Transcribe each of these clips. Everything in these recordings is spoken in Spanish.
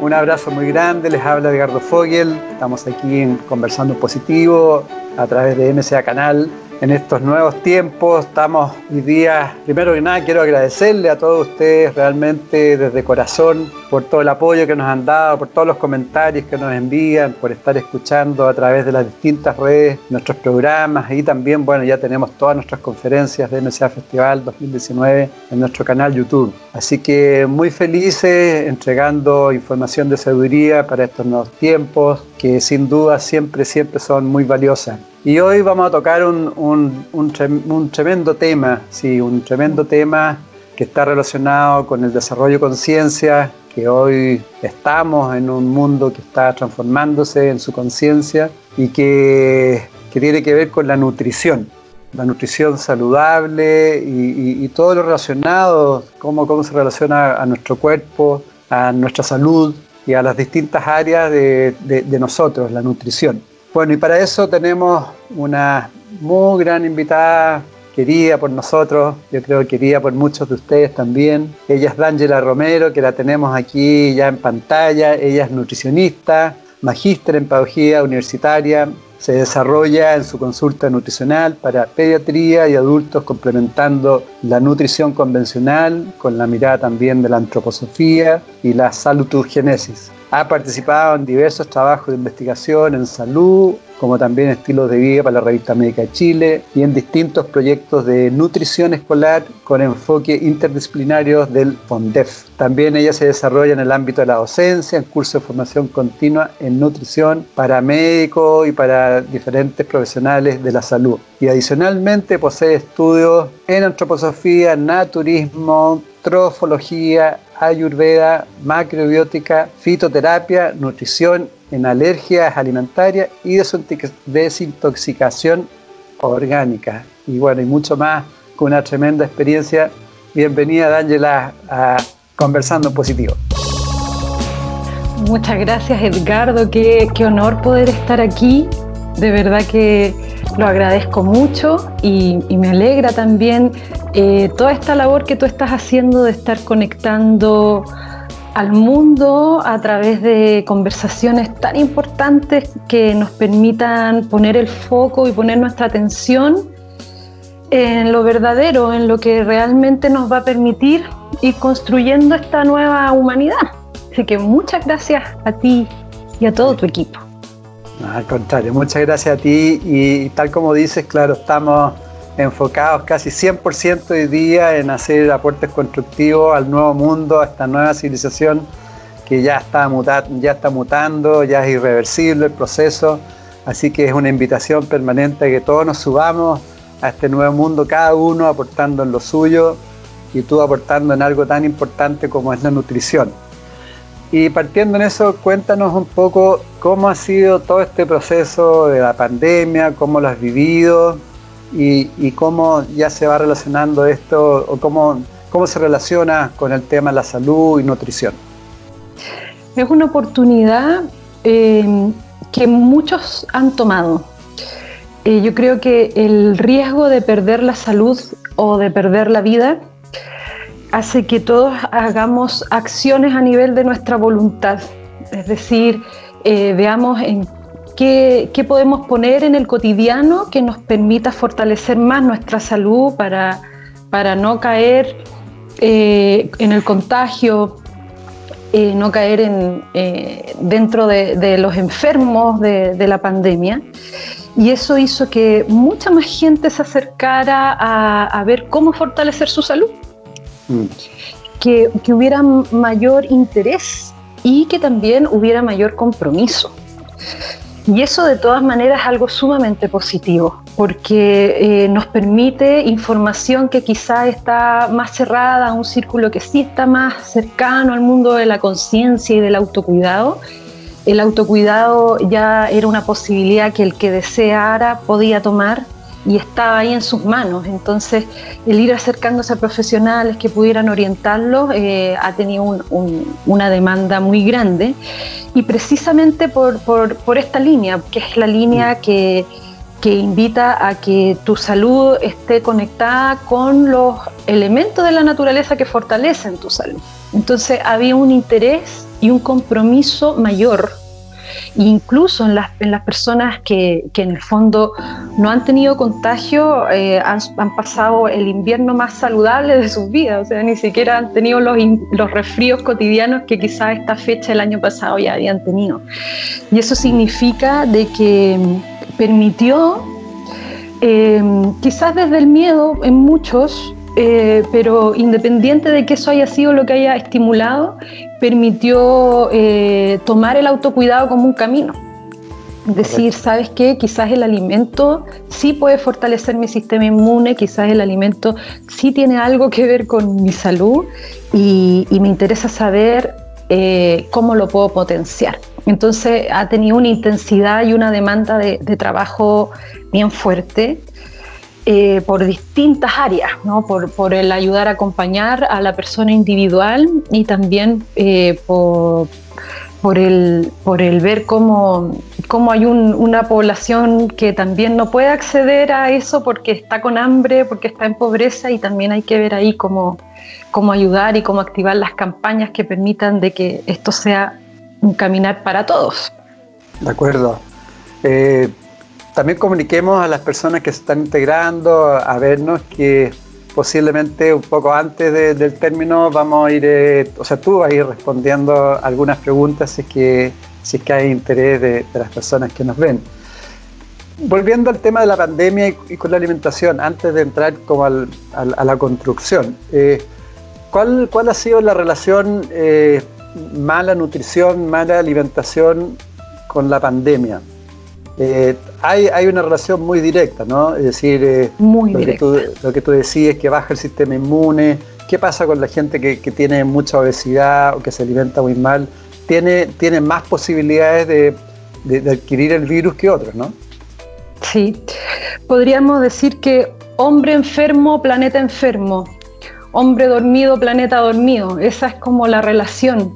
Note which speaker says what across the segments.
Speaker 1: Un abrazo muy grande, les habla Edgardo Fogel. Estamos aquí en Conversando Positivo a través de MCA Canal en estos nuevos tiempos. Estamos hoy día, primero que nada, quiero agradecerle a todos ustedes realmente desde corazón por todo el apoyo que nos han dado, por todos los comentarios que nos envían, por estar escuchando a través de las distintas redes nuestros programas y también, bueno, ya tenemos todas nuestras conferencias de MCA Festival 2019 en nuestro canal YouTube. Así que muy felices entregando información de sabiduría para estos nuevos tiempos que sin duda siempre, siempre son muy valiosas. Y hoy vamos a tocar un, un, tremendo tema, sí, un tremendo tema que está relacionado con el desarrollo de conciencia, que hoy estamos en un mundo que está transformándose en su conciencia y que, que, tiene que ver con la nutrición, la nutrición saludable y, todo lo relacionado, cómo, cómo se relaciona a nuestro cuerpo, a nuestra salud y a las distintas áreas de, nosotros, la nutrición. Bueno, y para eso tenemos una muy gran invitada, querida por nosotros, yo creo querida por muchos de ustedes también. Ella es D'Angela Romero, que la tenemos aquí ya en pantalla. Ella es nutricionista, magíster en pedagogía universitaria, se desarrolla en su consulta nutricional para pediatría y adultos, complementando la nutrición convencional con la mirada también de la antroposofía y la salutogenesis. Ha participado en diversos trabajos de investigación en salud, como también estilos de vida para la revista Médica de Chile y en distintos proyectos de nutrición escolar con enfoque interdisciplinarios del FONDEF. También ella se desarrolla en el ámbito de la docencia, en cursos de formación continua en nutrición para médicos y para diferentes profesionales de la salud. Y adicionalmente posee estudios en antroposofía, naturismo, trofología, ayurveda, macrobiótica, fitoterapia, nutrición en alergias alimentarias y desintoxicación orgánica. Y bueno, y mucho más con una tremenda experiencia. Bienvenida, D'Angela, a Conversando en Positivo.
Speaker 2: Muchas gracias, Edgardo. Qué, qué honor poder estar aquí. De verdad que lo agradezco mucho y, y me alegra también eh, toda esta labor que tú estás haciendo de estar conectando al mundo a través de conversaciones tan importantes que nos permitan poner el foco y poner nuestra atención en lo verdadero, en lo que realmente nos va a permitir ir construyendo esta nueva humanidad. Así que muchas gracias a ti y a todo tu equipo.
Speaker 1: Al contrario, muchas gracias a ti y tal como dices, claro, estamos enfocados casi 100% hoy día en hacer aportes constructivos al nuevo mundo, a esta nueva civilización que ya está, ya está mutando, ya es irreversible el proceso. Así que es una invitación permanente a que todos nos subamos a este nuevo mundo, cada uno aportando en lo suyo y tú aportando en algo tan importante como es la nutrición. Y partiendo en eso, cuéntanos un poco cómo ha sido todo este proceso de la pandemia, cómo lo has vivido, y, cómo ya se va relacionando esto o cómo, cómo se relaciona con el tema de la salud y nutrición.
Speaker 2: Es una oportunidad eh, que muchos han tomado. Eh, yo creo que el riesgo de perder la salud o de perder la vida hace que todos hagamos acciones a nivel de nuestra voluntad. Es decir, eh, veamos en ¿Qué, podemos poner en el cotidiano que nos permita fortalecer más nuestra salud para, para no caer eh, en el contagio, eh, no caer en, dentro de, los enfermos de, la pandemia? Y eso hizo que mucha más gente se acercara a, ver cómo fortalecer su salud, que, que hubiera mayor interés y que también hubiera mayor compromiso. Y eso de todas maneras es algo sumamente positivo, porque eh, nos permite información que quizá está más cerrada a un círculo que sí está más cercano al mundo de la conciencia y del autocuidado. El autocuidado ya era una posibilidad que el que deseara podía tomar y estaba ahí en sus manos. Entonces, el ir acercándose a profesionales que pudieran orientarlo eh, ha tenido una demanda muy grande y precisamente por, esta línea, que es la línea que, que invita a que tu salud esté conectada con los elementos de la naturaleza que fortalecen tu salud. Entonces, había un interés y un compromiso mayor incluso en las, en las personas que, que, en el fondo no han tenido contagio, eh, han, han, pasado el invierno más saludable de sus vidas, o sea, ni siquiera han tenido los, los resfríos cotidianos que quizás esta fecha el año pasado ya habían tenido. Y eso significa de que permitió, eh, quizás desde el miedo en muchos, eh, pero independiente de que eso haya sido lo que haya estimulado, permitió eh, tomar el autocuidado como un camino. Decir, ¿sabes qué? Quizás el alimento sí puede fortalecer mi sistema inmune, quizás el alimento sí tiene algo que ver con mi salud y, me interesa saber eh, cómo lo puedo potenciar. Entonces ha tenido una intensidad y una demanda de, de trabajo bien fuerte eh, por distintas áreas, ¿no? por, el ayudar a acompañar a la persona individual y también eh, por, el, por el ver cómo, cómo hay una población que también no puede acceder a eso porque está con hambre, porque está en pobreza y también hay que ver ahí cómo, cómo ayudar y cómo activar las campañas que permitan de que esto sea un caminar para todos.
Speaker 1: De acuerdo. Eh, también comuniquemos a las personas que se están integrando a vernos que posiblemente un poco antes del término vamos a ir, eh, o sea, tú vas a ir respondiendo algunas preguntas si es que, si que hay interés de, las personas que nos ven. Volviendo al tema de la pandemia y, con la alimentación, antes de entrar como al, a la construcción, eh, ¿cuál, ¿cuál, ha sido la relación eh, mala nutrición, mala alimentación con la pandemia? Eh, hay, hay, una relación muy directa, ¿no? Es decir, eh, lo, Que tú, lo, Que tú, decís es que baja el sistema inmune. ¿Qué pasa con la gente que, que tiene mucha obesidad o que se alimenta muy mal? Tiene, tiene más posibilidades de, de, adquirir el virus que otros, ¿no?
Speaker 2: Sí, podríamos decir que hombre enfermo, planeta enfermo. Hombre dormido, planeta dormido. Esa es como la relación.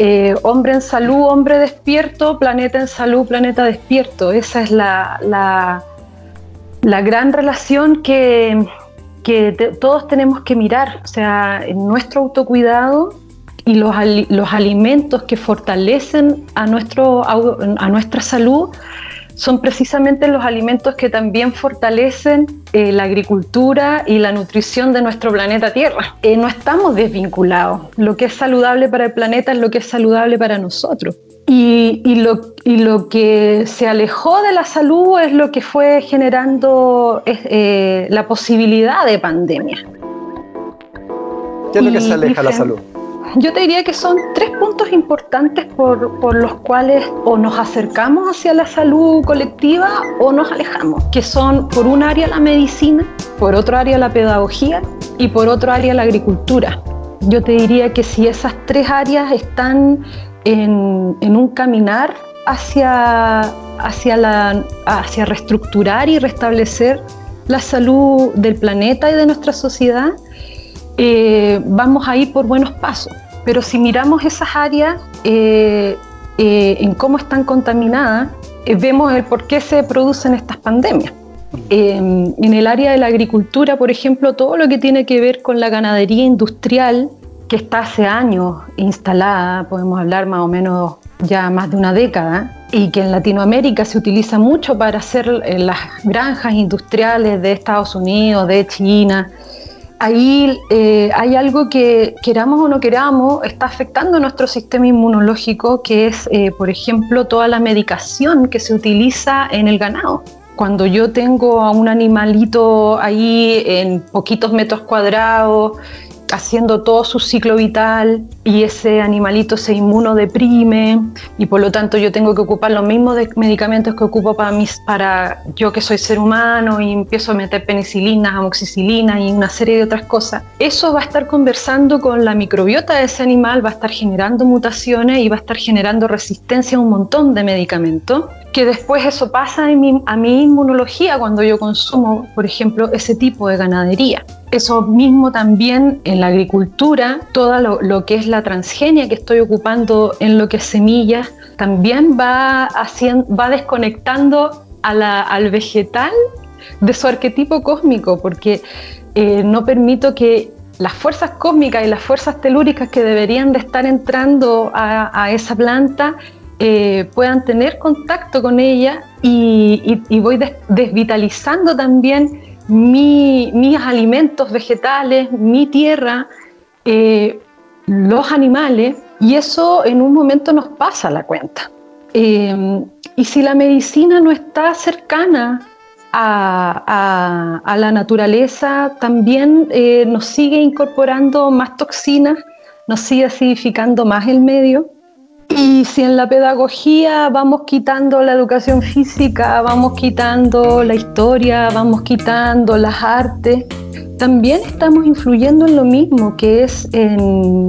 Speaker 2: Eh, hombre en salud, hombre despierto, planeta en salud, planeta despierto. Esa es la, la, gran relación que, todos tenemos que mirar. O sea, nuestro autocuidado y los, los alimentos que fortalecen a, nuestro, a nuestra salud son precisamente los alimentos que también fortalecen eh, la agricultura y la nutrición de nuestro planeta Tierra. Eh, no estamos desvinculados. Lo que es saludable para el planeta es lo que es saludable para nosotros. Y, lo, y lo, que se alejó de la salud es lo que fue generando eh, la posibilidad de pandemia.
Speaker 1: ¿Qué es lo que se aleja de la salud?
Speaker 2: Yo te diría que son tres puntos importantes por, los cuales o nos acercamos hacia la salud colectiva o nos alejamos, que son por un área la medicina, por otro área la pedagogía y por otro área la agricultura. Yo te diría que si esas tres áreas están en, un caminar hacia, hacia, la, hacia reestructurar y restablecer la salud del planeta y de nuestra sociedad, eh, vamos a ir por buenos pasos. Pero si miramos esas áreas eh, eh, en cómo están contaminadas, vemos el por qué se producen estas pandemias. en el área de la agricultura, por ejemplo, todo lo que tiene que ver con la ganadería industrial, que está hace años instalada, podemos hablar más o menos ya más de una década, y que en Latinoamérica se utiliza mucho para hacer las granjas industriales de Estados Unidos, de China, ahí eh, hay algo que queramos o no queramos, está afectando nuestro sistema inmunológico, que es, eh, por ejemplo, toda la medicación que se utiliza en el ganado. Cuando yo tengo a un animalito ahí en poquitos metros cuadrados haciendo todo su ciclo vital y ese animalito se inmunodeprime y por lo tanto yo tengo que ocupar los mismos medicamentos que ocupo para, mis, para yo que soy ser humano y empiezo a meter penicilinas, amoxicilina y una serie de otras cosas. Eso va a estar conversando con la microbiota de ese animal, va a estar generando mutaciones y va a estar generando resistencia a un montón de medicamentos que después eso pasa a mi inmunología cuando yo consumo, por ejemplo, ese tipo de ganadería. Eso mismo también la agricultura, todo lo, que es la transgenia que estoy ocupando en lo que es semillas, también va, haciendo, va desconectando al vegetal de su arquetipo cósmico, porque eh, no permito que las fuerzas cósmicas y las fuerzas telúricas que deberían de estar entrando a, esa planta eh, puedan tener contacto con ella y, voy desvitalizando también mis alimentos vegetales, mi tierra, eh, los animales, y eso en un momento nos pasa la cuenta. Eh, y si la medicina no está cercana a, la naturaleza, también eh, nos sigue incorporando más toxinas, nos sigue acidificando más el medio. Y si en la pedagogía vamos quitando la educación física, vamos quitando la historia, vamos quitando las artes, también estamos influyendo en lo mismo, que es en,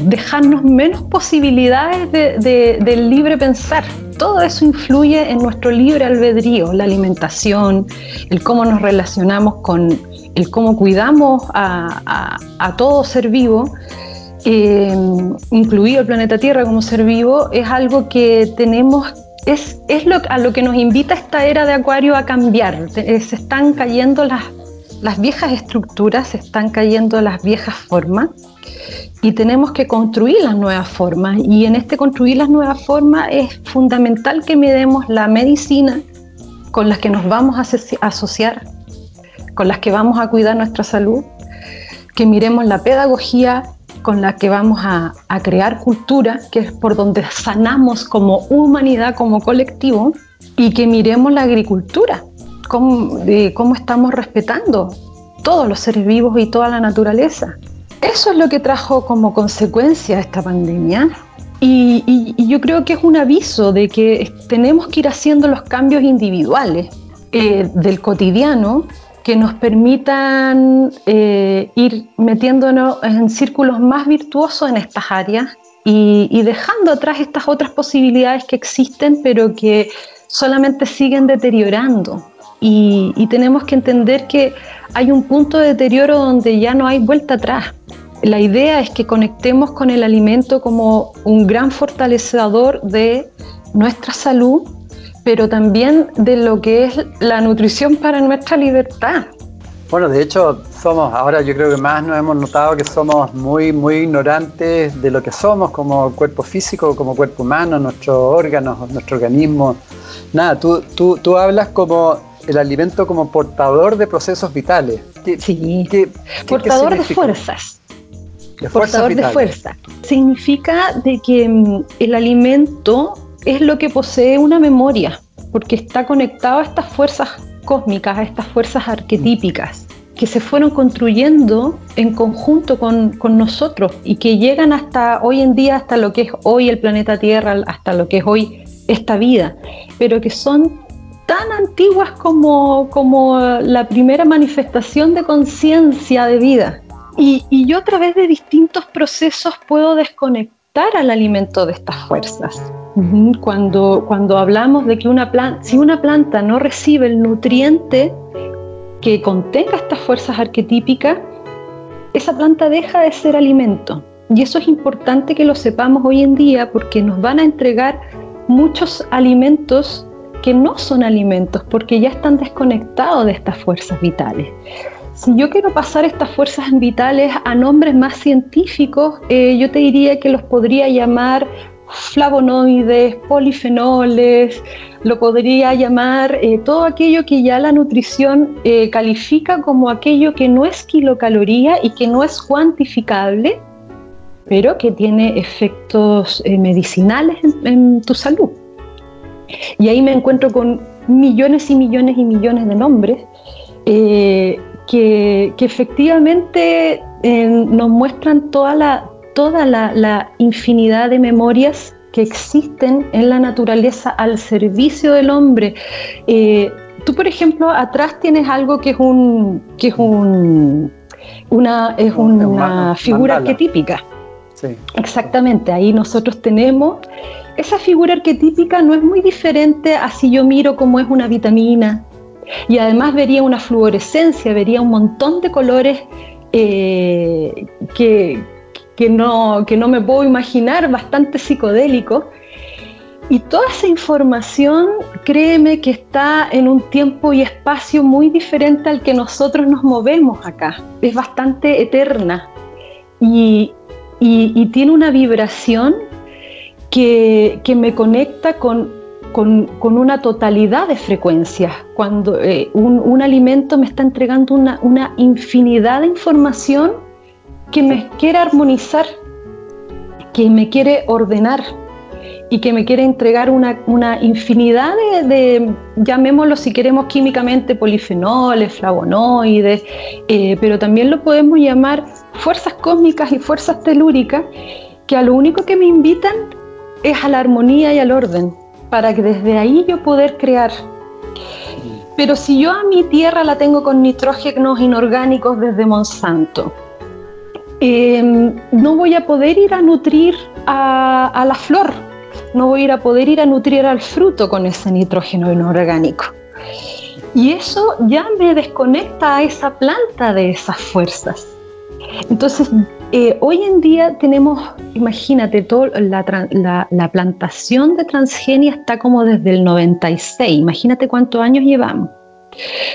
Speaker 2: dejarnos menos posibilidades del libre pensar. Todo eso influye en nuestro libre albedrío, la alimentación, el cómo nos relacionamos con, el cómo cuidamos a, a todo ser vivo eh, incluido el planeta Tierra como ser vivo, es algo que tenemos, es, es lo, a lo que nos invita esta era de Acuario a cambiar. Eh, se están cayendo las, las viejas estructuras, se están cayendo las viejas formas y tenemos que construir las nuevas formas. Y en este construir las nuevas formas es fundamental que miremos la medicina con las que nos vamos a asociar, con las que vamos a cuidar nuestra salud, que miremos la pedagogía con la que vamos a, crear cultura, que es por donde sanamos como humanidad, como colectivo, y que miremos la agricultura, cómo, cómo estamos respetando todos los seres vivos y toda la naturaleza. Eso es lo que trajo como consecuencia esta pandemia. Y, yo creo que es un aviso de que tenemos que ir haciendo los cambios individuales eh, del cotidiano que nos permitan eh, ir metiéndonos en círculos más virtuosos en estas áreas y, dejando atrás estas otras posibilidades que existen, pero que solamente siguen deteriorando. Y, y tenemos que entender que hay un punto de deterioro donde ya no hay vuelta atrás. La idea es que conectemos con el alimento como un gran fortalecedor de nuestra salud pero también de lo que es la nutrición para nuestra libertad.
Speaker 1: Bueno, de hecho, somos, ahora yo creo que más nos hemos notado que somos muy, muy ignorantes de lo que somos como cuerpo físico, como cuerpo humano, nuestros órganos, nuestro organismo. Nada, tú, tú, tú hablas como el alimento como portador de procesos vitales.
Speaker 2: sí, portador de fuerzas. De portador de fuerza. Significa de que mm, el alimento es lo que posee una memoria, porque está conectado a estas fuerzas cósmicas, a estas fuerzas arquetípicas que se fueron construyendo en conjunto con, nosotros y que llegan hasta hoy en día, hasta lo que es hoy el planeta Tierra, hasta lo que es hoy esta vida, pero que son tan antiguas como, como la primera manifestación de conciencia de vida. Y, y yo a través de distintos procesos puedo desconectar al alimento de estas fuerzas. Cuando, cuando hablamos de que una planta, si una planta no recibe el nutriente que contenga estas fuerzas arquetípicas, esa planta deja de ser alimento. Y eso es importante que lo sepamos hoy en día porque nos van a entregar muchos alimentos que no son alimentos porque ya están desconectados de estas fuerzas vitales. Si yo quiero pasar estas fuerzas vitales a nombres más científicos, eh, yo te diría que los podría llamar flavonoides, polifenoles, lo podría llamar eh, todo aquello que ya la nutrición eh, califica como aquello que no es kilocaloría y que no es cuantificable, pero que tiene efectos eh, medicinales en, tu salud. Y ahí me encuentro con millones y millones y millones de nombres que, efectivamente nos muestran toda la, toda la, infinidad de memorias que existen en la naturaleza al servicio del hombre. Eh, tú, por ejemplo, atrás tienes algo que es un que es un una es una figura arquetípica. Sí. Exactamente, ahí nosotros tenemos esa figura arquetípica no es muy diferente a si yo miro cómo es una vitamina y además vería una fluorescencia, vería un montón de colores eh, que, no, que no me puedo imaginar, bastante psicodélico. Y toda esa información, créeme que está en un tiempo y espacio muy diferente al que nosotros nos movemos acá. Es bastante eterna y, y tiene una vibración que, me conecta con, una totalidad de frecuencias. Cuando eh, un, alimento me está entregando una, infinidad de información que me quiere armonizar, que me quiere ordenar y que me quiere entregar una, infinidad de, llamémoslo si queremos químicamente, polifenoles, flavonoides, eh, pero también lo podemos llamar fuerzas cósmicas y fuerzas telúricas, que a lo único que me invitan es a la armonía y al orden, para que desde ahí yo poder crear. Pero si yo a mi tierra la tengo con nitrógenos inorgánicos desde Monsanto, em, no voy a poder ir a nutrir a, la flor, no voy a poder ir a nutrir al fruto con ese nitrógeno inorgánico. Y eso ya me desconecta a esa planta de esas fuerzas. Entonces, eh, hoy en día tenemos, imagínate, todo, la, plantación de transgenia está como desde el 96, imagínate cuántos años llevamos.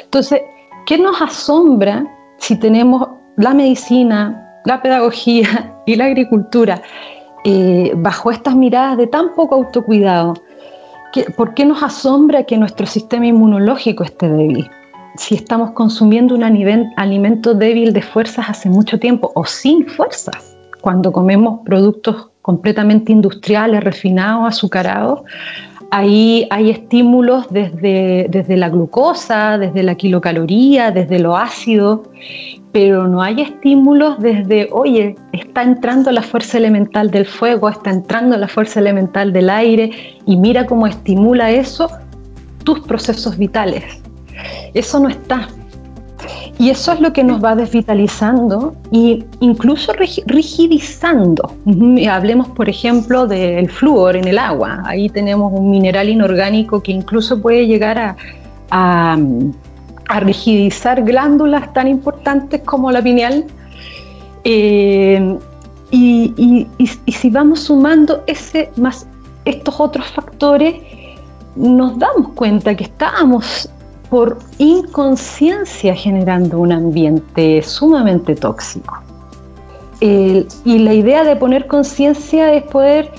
Speaker 2: Entonces, ¿qué nos asombra si tenemos la medicina, la pedagogía y la agricultura eh, bajo estas miradas de tan poco autocuidado? ¿Por qué nos asombra que nuestro sistema inmunológico esté débil? si estamos consumiendo un alimento débil de fuerzas hace mucho tiempo o sin fuerzas, cuando comemos productos completamente industriales, refinados, azucarados, ahí hay estímulos desde, desde la glucosa, desde la kilocaloría, desde lo ácido, pero no hay estímulos desde, oye, está entrando la fuerza elemental del fuego, está entrando la fuerza elemental del aire y mira cómo estimula eso tus procesos vitales. Eso no está. Y eso es lo que nos va desvitalizando e incluso rigidizando. Hablemos, por ejemplo, del flúor en el agua. Ahí tenemos un mineral inorgánico que incluso puede llegar a, rigidizar glándulas tan importantes como la pineal. Eh, y, si vamos sumando ese más estos otros factores, nos damos cuenta que estamos por inconsciencia generando un ambiente sumamente tóxico. y la idea de poner conciencia es poder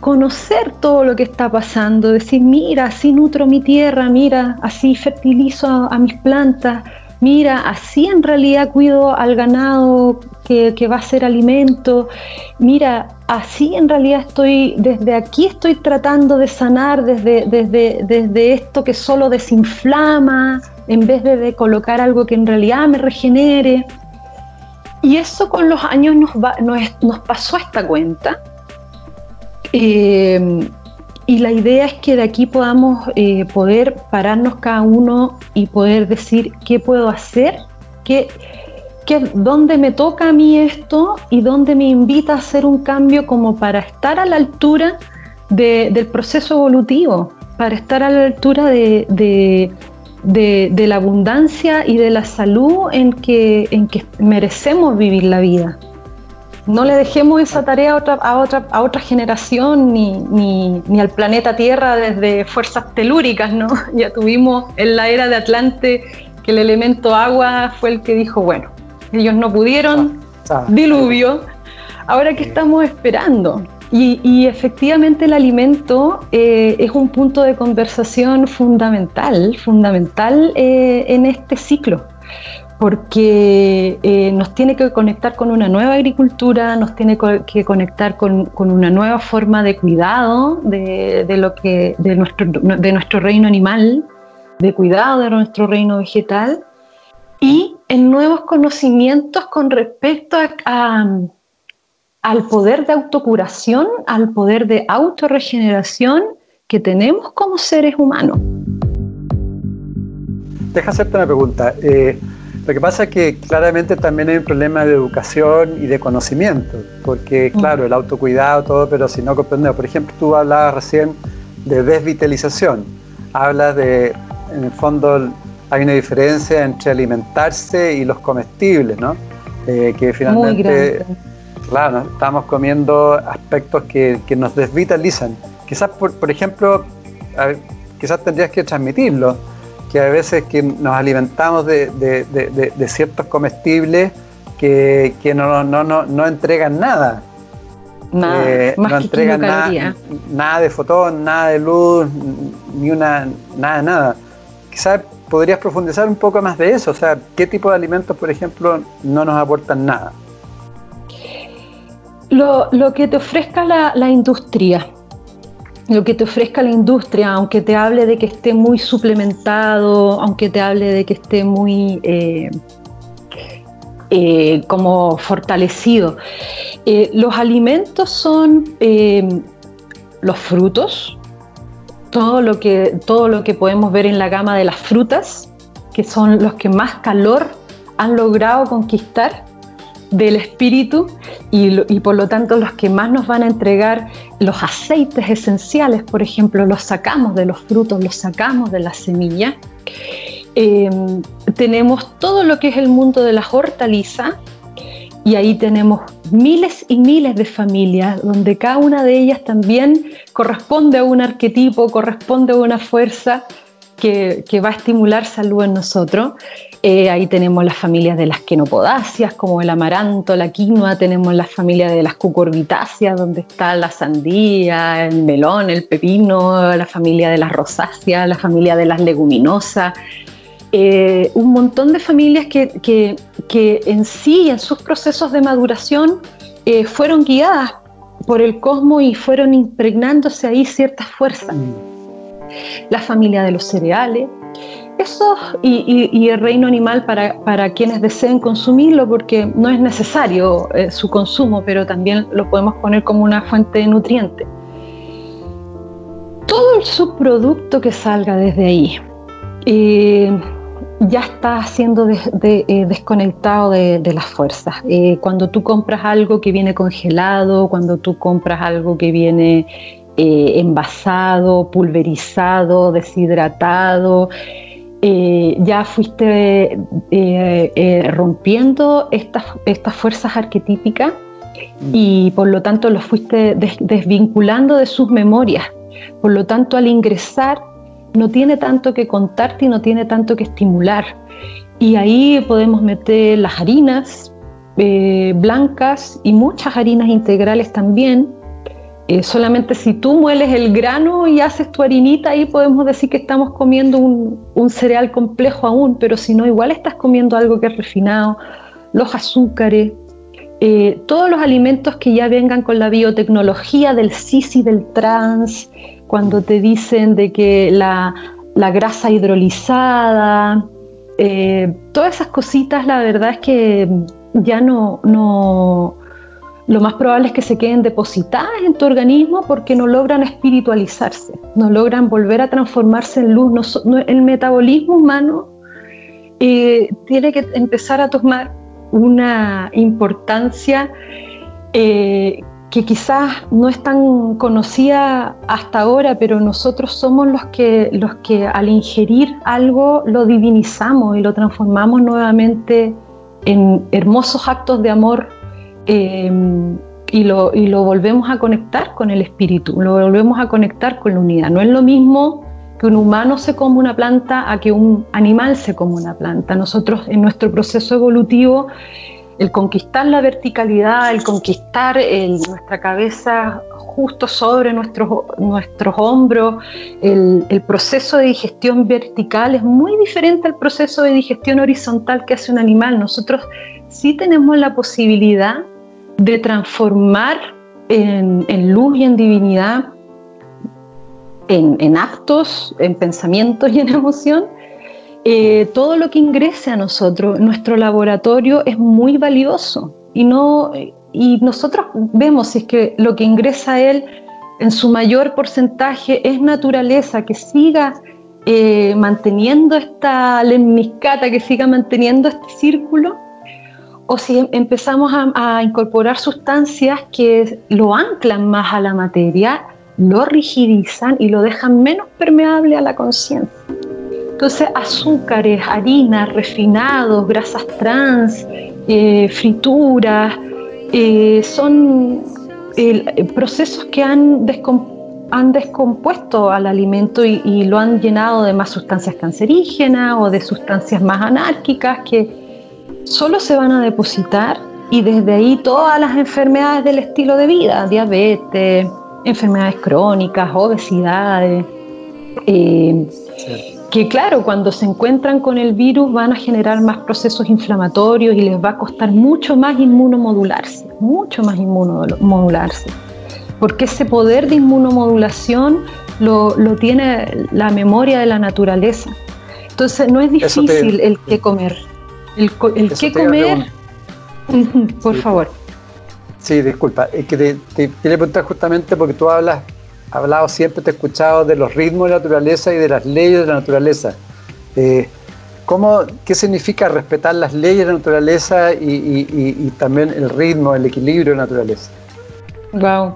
Speaker 2: conocer todo lo que está pasando, decir, mira, así nutro mi tierra, mira, así fertilizo a mis plantas, mira, así en realidad cuido al ganado que, va a ser alimento, mira, así en realidad estoy, desde aquí estoy tratando de sanar desde, desde, desde esto que solo desinflama, en vez de, colocar algo que en realidad me regenere. Y eso con los años nos, nos, pasó esta cuenta. Eh, y la idea es que de aquí podamos eh, poder pararnos cada uno y poder decir qué puedo hacer, qué, qué, dónde me toca a mí esto y dónde me invita a hacer un cambio como para estar a la altura del proceso evolutivo, para estar a la altura de, de, la abundancia y de la salud en que, en que merecemos vivir la vida no le dejemos esa tarea a otra, a otra, a otra generación ni, ni, al planeta Tierra desde fuerzas telúricas, ¿no? Ya tuvimos en la era de Atlante que el elemento agua fue el que dijo, bueno, ellos no pudieron, ah, ah. diluvio, ahora que estamos esperando. Y, efectivamente el alimento eh, es un punto de conversación fundamental, fundamental eh, en este ciclo porque eh, nos tiene que conectar con una nueva agricultura, nos tiene que conectar con, una nueva forma de cuidado de, lo que, de, nuestro, reino animal, de cuidado de nuestro reino vegetal y en nuevos conocimientos con respecto al poder de autocuración, al poder de autorregeneración que tenemos como seres humanos.
Speaker 1: Deja hacerte una pregunta. Eh, lo que pasa es que claramente también hay un problema de educación y de conocimiento, porque claro, el autocuidado, todo, pero si no comprendemos, por ejemplo, tú hablabas recién de desvitalización, hablas de, en el fondo, hay una diferencia entre alimentarse y los comestibles, ¿no? Eh, que finalmente, claro, estamos comiendo aspectos que, que nos desvitalizan. Quizás, por, por ejemplo, quizás tendrías que transmitirlo que a veces que nos alimentamos de, ciertos comestibles que, no, no, no, entregan nada.
Speaker 2: Nada, eh, no entregan nada,
Speaker 1: nada de fotón, nada de luz, ni una, nada, nada. Quizás podrías profundizar un poco más de eso, o sea, ¿qué tipo de alimentos, por ejemplo, no nos aportan nada?
Speaker 2: Lo, que te ofrezca la, la industria, lo que te ofrezca la industria, aunque te hable de que esté muy suplementado, aunque te hable de que esté muy eh, eh, como fortalecido. Eh, los alimentos son los frutos, todo lo, que, todo lo que podemos ver en la gama de las frutas, que son los que más calor han logrado conquistar del espíritu y, por lo tanto los que más nos van a entregar los aceites esenciales, por ejemplo, los sacamos de los frutos, los sacamos de la semilla. Eh, tenemos todo lo que es el mundo de las hortalizas y ahí tenemos miles y miles de familias donde cada una de ellas también corresponde a un arquetipo, corresponde a una fuerza que, que va a estimular salud en nosotros. Eh, ahí tenemos las familias de las quenopodáceas, como el amaranto, la quinoa, tenemos las familias de las cucurbitáceas, donde está la sandía, el melón, el pepino, la familia de las rosáceas, la familia de las leguminosas. Eh, un montón de familias que, que, en sí, en sus procesos de maduración, eh, fueron guiadas por el cosmos y fueron impregnándose ahí ciertas fuerzas. Mm. La familia de los cereales, eso y, el reino animal para, quienes deseen consumirlo, porque no es necesario eh, su consumo, pero también lo podemos poner como una fuente de nutrientes. Todo el subproducto que salga desde ahí eh, ya está siendo eh, desconectado de, las fuerzas. cuando tú compras algo que viene congelado, cuando tú compras algo que viene envasado, pulverizado, deshidratado, eh, ya fuiste eh, eh, rompiendo estas, estas fuerzas arquetípicas y por lo tanto los fuiste desvinculando de sus memorias. Por lo tanto, al ingresar no tiene tanto que contarte y no tiene tanto que estimular. Y ahí podemos meter las harinas blancas y muchas harinas integrales también, eh, solamente si tú mueles el grano y haces tu harinita, ahí podemos decir que estamos comiendo un, cereal complejo aún, pero si no, igual estás comiendo algo que es refinado, los azúcares, eh, todos los alimentos que ya vengan con la biotecnología del cis y del trans, cuando te dicen de que la, grasa hidrolizada, eh, todas esas cositas, la verdad es que ya no, no lo más probable es que se queden depositadas en tu organismo porque no logran espiritualizarse, no logran volver a transformarse en luz. el metabolismo humano eh, tiene que empezar a tomar una importancia eh, que quizás no es tan conocida hasta ahora, pero nosotros somos los que, los que al ingerir algo lo divinizamos y lo transformamos nuevamente en hermosos actos de amor Em, y, lo, y lo volvemos a conectar con el espíritu, lo volvemos a conectar con la unidad. No es lo mismo que un humano se come una planta a que un animal se come una planta. Nosotros en nuestro proceso evolutivo, el conquistar la verticalidad, el conquistar nuestra cabeza justo sobre nuestros, nuestros hombros, el, el, proceso de digestión vertical es muy diferente al proceso de digestión horizontal que hace un animal. Nosotros sí tenemos la posibilidad de transformar en, luz y en divinidad en, actos, en pensamientos y en emoción, eh, todo lo que ingrese a nosotros, nuestro laboratorio es muy valioso. Y, no, y nosotros vemos es que lo que ingresa a él en su mayor porcentaje es naturaleza, que siga eh, manteniendo esta lemniscata, que siga manteniendo este círculo, o si empezamos a, incorporar sustancias que lo anclan más a la materia, lo rigidizan y lo dejan menos permeable a la conciencia. Entonces, azúcares, harinas, refinados, grasas trans, eh, frituras, eh, son procesos que han, descompuesto al alimento y, lo han llenado de más sustancias cancerígenas o de sustancias más anárquicas que solo se van a depositar y desde ahí todas las enfermedades del estilo de vida, diabetes, enfermedades crónicas, obesidades, eh, que claro, cuando se encuentran con el virus van a generar más procesos inflamatorios y les va a costar mucho más inmunomodularse, mucho más inmunomodularse, porque ese poder de inmunomodulación lo, tiene la memoria de la naturaleza. Entonces no es difícil el que comer. El, el qué comer, por favor.
Speaker 1: Sí, disculpa, es que te, te quería preguntar justamente porque tú hablas, hablado siempre, te he escuchado de los ritmos de la naturaleza y de las leyes de la naturaleza. Eh, ¿cómo, ¿Qué significa respetar las leyes de la naturaleza y, también el ritmo, el equilibrio de la naturaleza?
Speaker 2: Wow.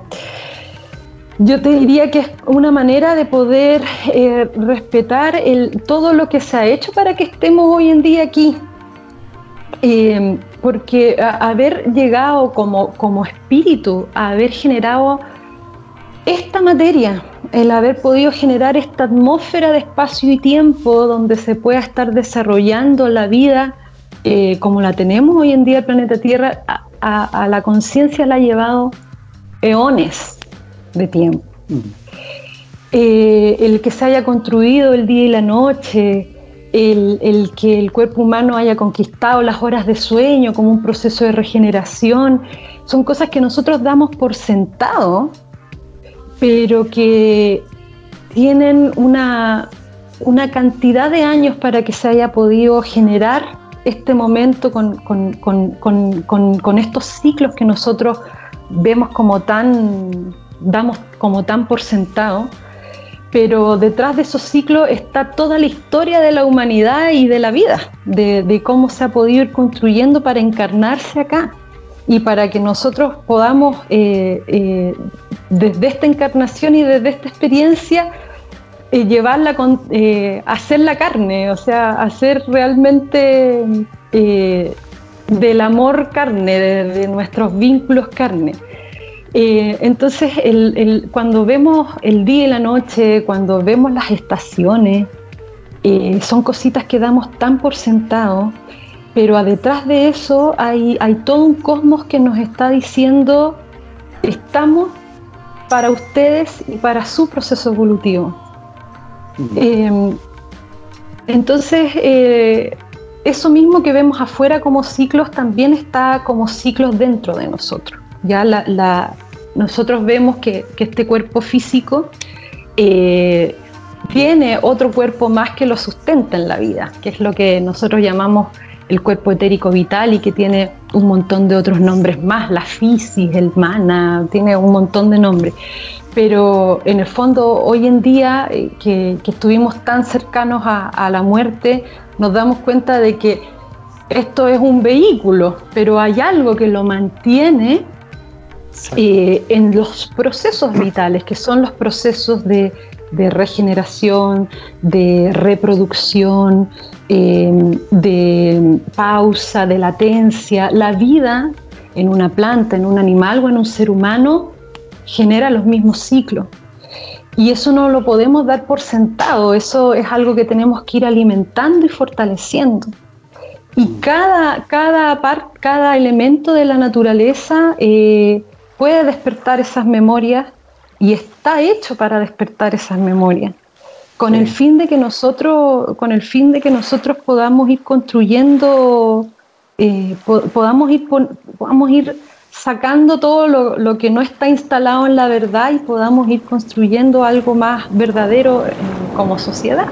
Speaker 2: Yo te diría que es una manera de poder eh, respetar el, todo lo que se ha hecho para que estemos hoy en día aquí, eh, porque haber llegado como, como espíritu, a haber generado esta materia, el haber podido generar esta atmósfera de espacio y tiempo donde se pueda estar desarrollando la vida eh, como la tenemos hoy en día el planeta Tierra, a, la conciencia la ha llevado eones de tiempo. Mm. Eh, el que se haya construido el día y la noche, el, que el cuerpo humano haya conquistado las horas de sueño como un proceso de regeneración, son cosas que nosotros damos por sentado, pero que tienen una, una cantidad de años para que se haya podido generar este momento con, con, estos ciclos que nosotros vemos como tan, damos como tan por sentado pero detrás de esos ciclos está toda la historia de la humanidad y de la vida, de, cómo se ha podido ir construyendo para encarnarse acá y para que nosotros podamos, eh, eh, desde esta encarnación y desde esta experiencia, eh, llevarla con, hacer la carne, o sea, hacer realmente del amor carne, de nuestros vínculos carne. Eh, entonces, cuando vemos el día y la noche, cuando vemos las estaciones, eh, son cositas que damos tan por sentado, pero detrás de eso hay, todo un cosmos que nos está diciendo, estamos para ustedes y para su proceso evolutivo. Em, entonces, eh, eso mismo que vemos afuera como ciclos también está como ciclos dentro de nosotros. Ya la, nosotros vemos que, este cuerpo físico eh, tiene otro cuerpo más que lo sustenta en la vida, que es lo que nosotros llamamos el cuerpo etérico vital y que tiene un montón de otros nombres más, la fisis, el mana, tiene un montón de nombres. Pero en el fondo, hoy en día, eh, que, estuvimos tan cercanos a la muerte, nos damos cuenta de que esto es un vehículo, pero hay algo que lo mantiene eh, en los procesos vitales, que son los procesos de, regeneración, de reproducción, em, de pausa, de latencia. La vida en una planta, en un animal o en un ser humano genera los mismos ciclos. Y eso no lo podemos dar por sentado, eso es algo que tenemos que ir alimentando y fortaleciendo. Y cada, cada, cada elemento de la naturaleza eh, puede despertar esas memorias y está hecho para despertar esas memorias con el fin de que nosotros con el fin de que nosotros podamos ir construyendo eh, podamos ir podamos ir sacando todo lo, que no está instalado en la verdad y podamos ir construyendo algo más verdadero eh, como sociedad.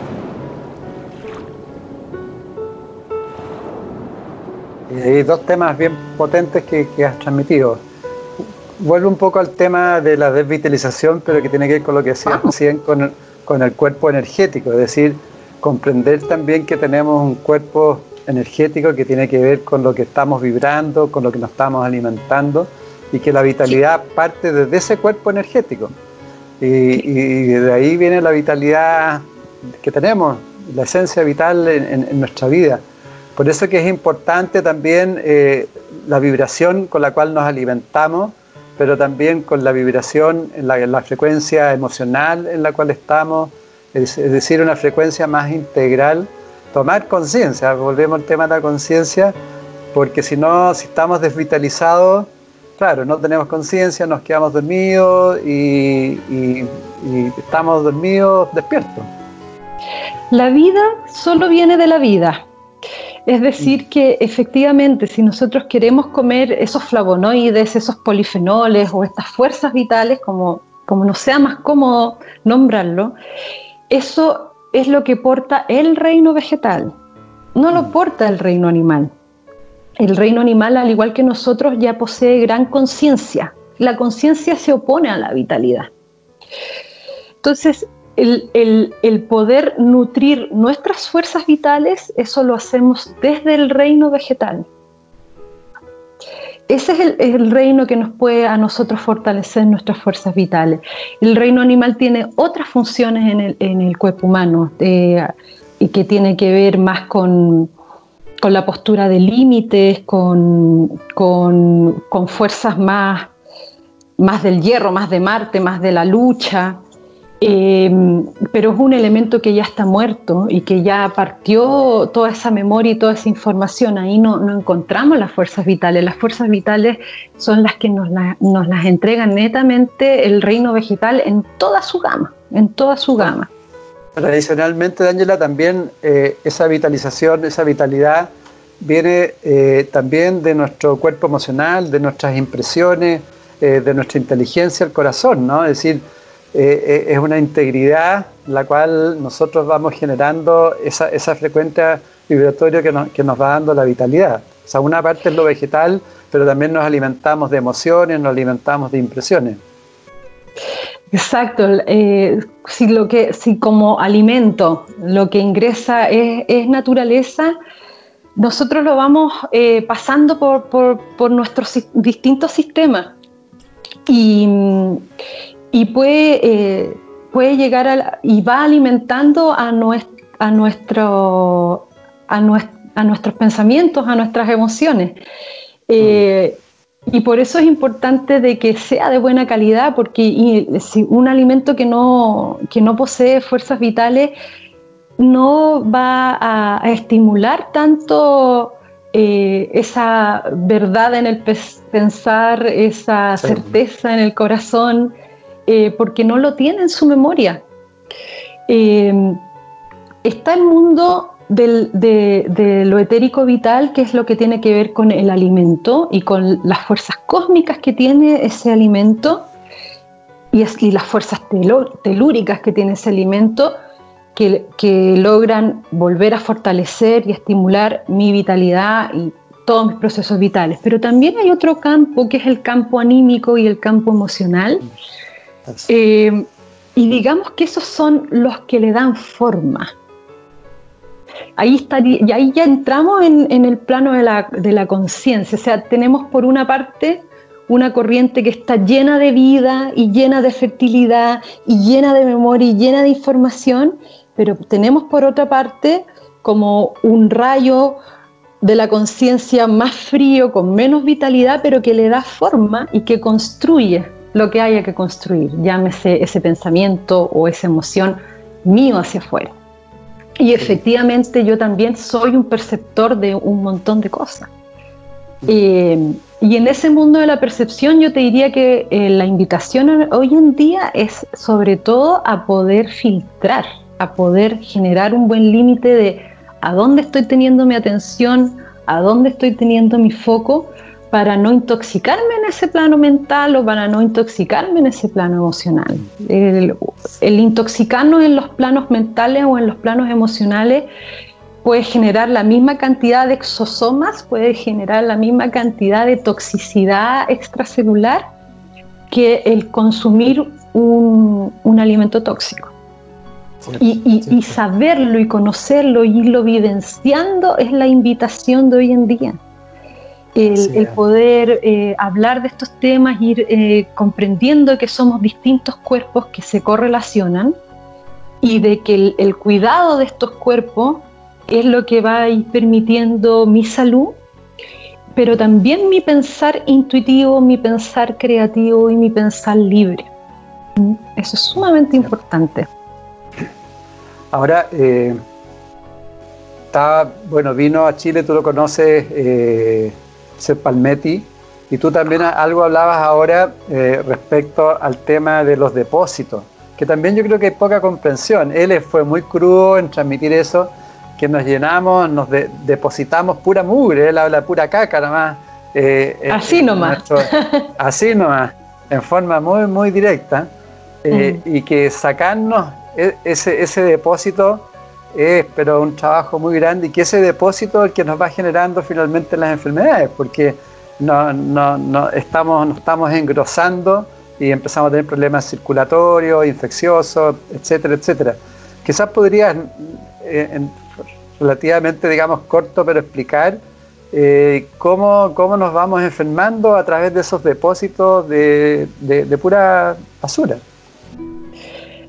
Speaker 1: Y hay dos temas bien potentes que, has transmitido. Vuelvo un poco al tema de la desvitalización, pero que tiene que ver con lo que recién con con el cuerpo energético, es decir, comprender también que tenemos un cuerpo energético que tiene que ver con lo que estamos vibrando, con lo que nos estamos alimentando y que la vitalidad parte desde ese cuerpo energético. Y, de ahí viene la vitalidad que tenemos, la esencia vital en, nuestra vida. Por eso que es importante también eh, la vibración con la cual nos alimentamos, pero también con la vibración la, frecuencia emocional en la cual estamos, es, decir, una frecuencia más integral. Tomar conciencia, volvemos al tema de la conciencia, porque si no, si estamos desvitalizados, claro, no tenemos conciencia, nos quedamos dormidos y estamos dormidos despiertos.
Speaker 2: La vida solo viene de la vida. Es decir, que efectivamente si nosotros queremos comer esos flavonoides, esos polifenoles o estas fuerzas vitales, como, como nos sea más cómodo nombrarlo, eso es lo que porta el reino vegetal, no lo porta el reino animal. El reino animal, al igual que nosotros, ya posee gran conciencia. La conciencia se opone a la vitalidad. Entonces, el, poder nutrir nuestras fuerzas vitales, eso lo hacemos desde el reino vegetal. Ese es el, reino que nos puede a nosotros fortalecer nuestras fuerzas vitales. El reino animal tiene otras funciones en el, cuerpo humano eh, y que tiene que ver más con, la postura de límites, con, con, fuerzas más, más del hierro, más de Marte, más de la lucha. Em, pero es un elemento que ya está muerto y que ya partió toda esa memoria y toda esa información. Ahí no, no encontramos las fuerzas vitales. Las fuerzas vitales son las que nos, nos las entregan netamente el reino vegetal en toda su gama, en toda su gama.
Speaker 1: Tradicionalmente, Daniela, también eh, esa vitalización, esa vitalidad viene eh, también de nuestro cuerpo emocional, de nuestras impresiones, eh, de nuestra inteligencia, el corazón, ¿no? Decir, eh, eh, es una integridad la cual nosotros vamos generando esa, esa frecuencia vibratoria que nos, que nos va dando la vitalidad. O sea, una parte es lo vegetal, pero también nos alimentamos de emociones, nos alimentamos de impresiones.
Speaker 2: Exacto, eh, si, lo que, si como alimento lo que ingresa es, naturaleza, nosotros lo vamos pasando por, por, por, nuestros distintos sistemas. Y, y puede, eh, puede llegar a, y va alimentando a, a, nuestro, a, nuestros pensamientos, a nuestras emociones. Eh, y por eso es importante de que sea de buena calidad, porque si un alimento que no, que no posee fuerzas vitales no va a, estimular tanto eh, esa verdad en el pensar, esa certeza en el corazón, eh, porque no lo tiene en su memoria. Eh, está el mundo de, lo etérico vital, que es lo que tiene que ver con el alimento y con las fuerzas cósmicas que tiene ese alimento y, las fuerzas telúricas que tiene ese alimento, que, que, logran volver a fortalecer y estimular mi vitalidad y todos mis procesos vitales. Pero también hay otro campo que es el campo anímico y el campo emocional eh, y digamos que esos son los que le dan forma. Ahí, estaría, y ahí ya entramos en, el plano de la, de la conciencia. O sea, tenemos por una parte una corriente que está llena de vida y llena de fertilidad y llena de memoria y llena de información, pero tenemos por otra parte como un rayo de la conciencia más frío, con menos vitalidad, pero que le da forma y que construye lo que haya que construir, llámese ese pensamiento o esa emoción mío hacia afuera. Y efectivamente yo también soy un perceptor de un montón de cosas. Eh, y en ese mundo de la percepción yo te diría que eh, la invitación hoy en día es sobre todo a poder filtrar, a poder generar un buen límite de a dónde estoy teniendo mi atención, a dónde estoy teniendo mi foco, para no intoxicarme en ese plano mental o para no intoxicarme en ese plano emocional. El, intoxicarnos en los planos mentales o en los planos emocionales puede generar la misma cantidad de exosomas, puede generar la misma cantidad de toxicidad extracelular que el consumir un, alimento tóxico. y, y, saberlo y conocerlo y irlo vivenciando es la invitación de hoy en día el, poder eh, hablar de estos temas, ir eh, comprendiendo que somos distintos cuerpos que se correlacionan y de que el, cuidado de estos cuerpos es lo que va a ir permitiendo mi salud, pero también mi pensar intuitivo, mi pensar creativo y mi pensar libre. ¿Mm? Eso es sumamente importante.
Speaker 1: Ahora, eh, está, bueno, vino a Chile, tú lo conoces, Palmetti, y tú también algo hablabas ahora eh, respecto al tema de los depósitos, que también yo creo que hay poca comprensión. Él fue muy crudo en transmitir eso, que nos llenamos, nos depositamos pura mugre, él habla pura caca nomás.
Speaker 2: Eh, así nomás.
Speaker 1: así nomás, en forma muy, muy directa, eh, y que sacarnos e, ese, ese depósito es pero un trabajo muy grande y que ese depósito es el que nos va generando finalmente las enfermedades, porque no, no, no estamos, nos estamos engrosando y empezamos a tener problemas circulatorios, infecciosos, etcétera, etcétera. Quizás podrías, eh, en, relativamente, digamos, corto, pero explicar eh, cómo, cómo, nos vamos enfermando a través de esos depósitos de, de pura basura.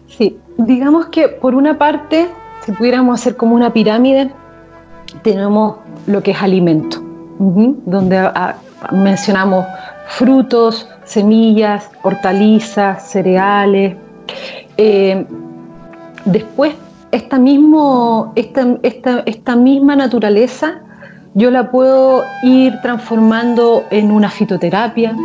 Speaker 2: Sí, digamos que por una parte si pudiéramos hacer como una pirámide, tenemos lo que es alimento, donde ah, mencionamos frutos, semillas, hortalizas, cereales. Eh, después, esta, mismo, esta, esta misma naturaleza yo la puedo ir transformando en una fitoterapia,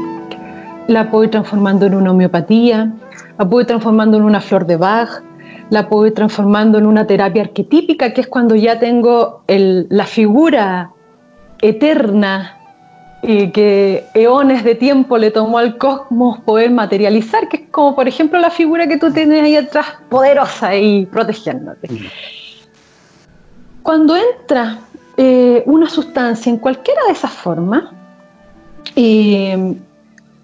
Speaker 2: la puedo ir transformando en una homeopatía, la puedo ir transformando en una flor de Bach, la puedo ir transformando en una terapia arquetípica, que es cuando ya tengo la figura eterna y que eones de tiempo le tomó al cosmos poder materializar, que es como por ejemplo la figura que tú tienes ahí atrás, poderosa y protegiéndote. Cuando entra eh, una sustancia en cualquiera de esas formas, eh,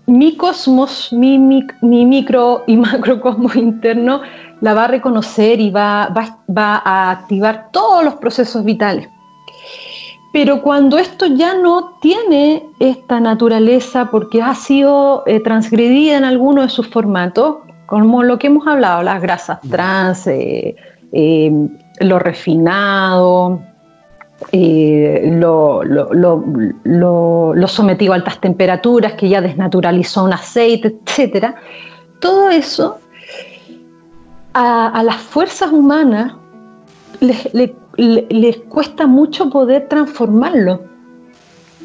Speaker 2: mi cosmos, mi, mi, micro y macrocosmos interno la va a reconocer y va, va, a activar todos los procesos vitales. Pero cuando esto ya no tiene esta naturaleza porque ha sido eh, transgredida en alguno de sus formatos, como lo que hemos hablado, las grasas trans, eh, eh, lo refinado, lo, lo, sometido a altas temperaturas, que ya desnaturalizó un aceite, etc. Todo eso a, las fuerzas humanas les, cuesta mucho poder transformarlo.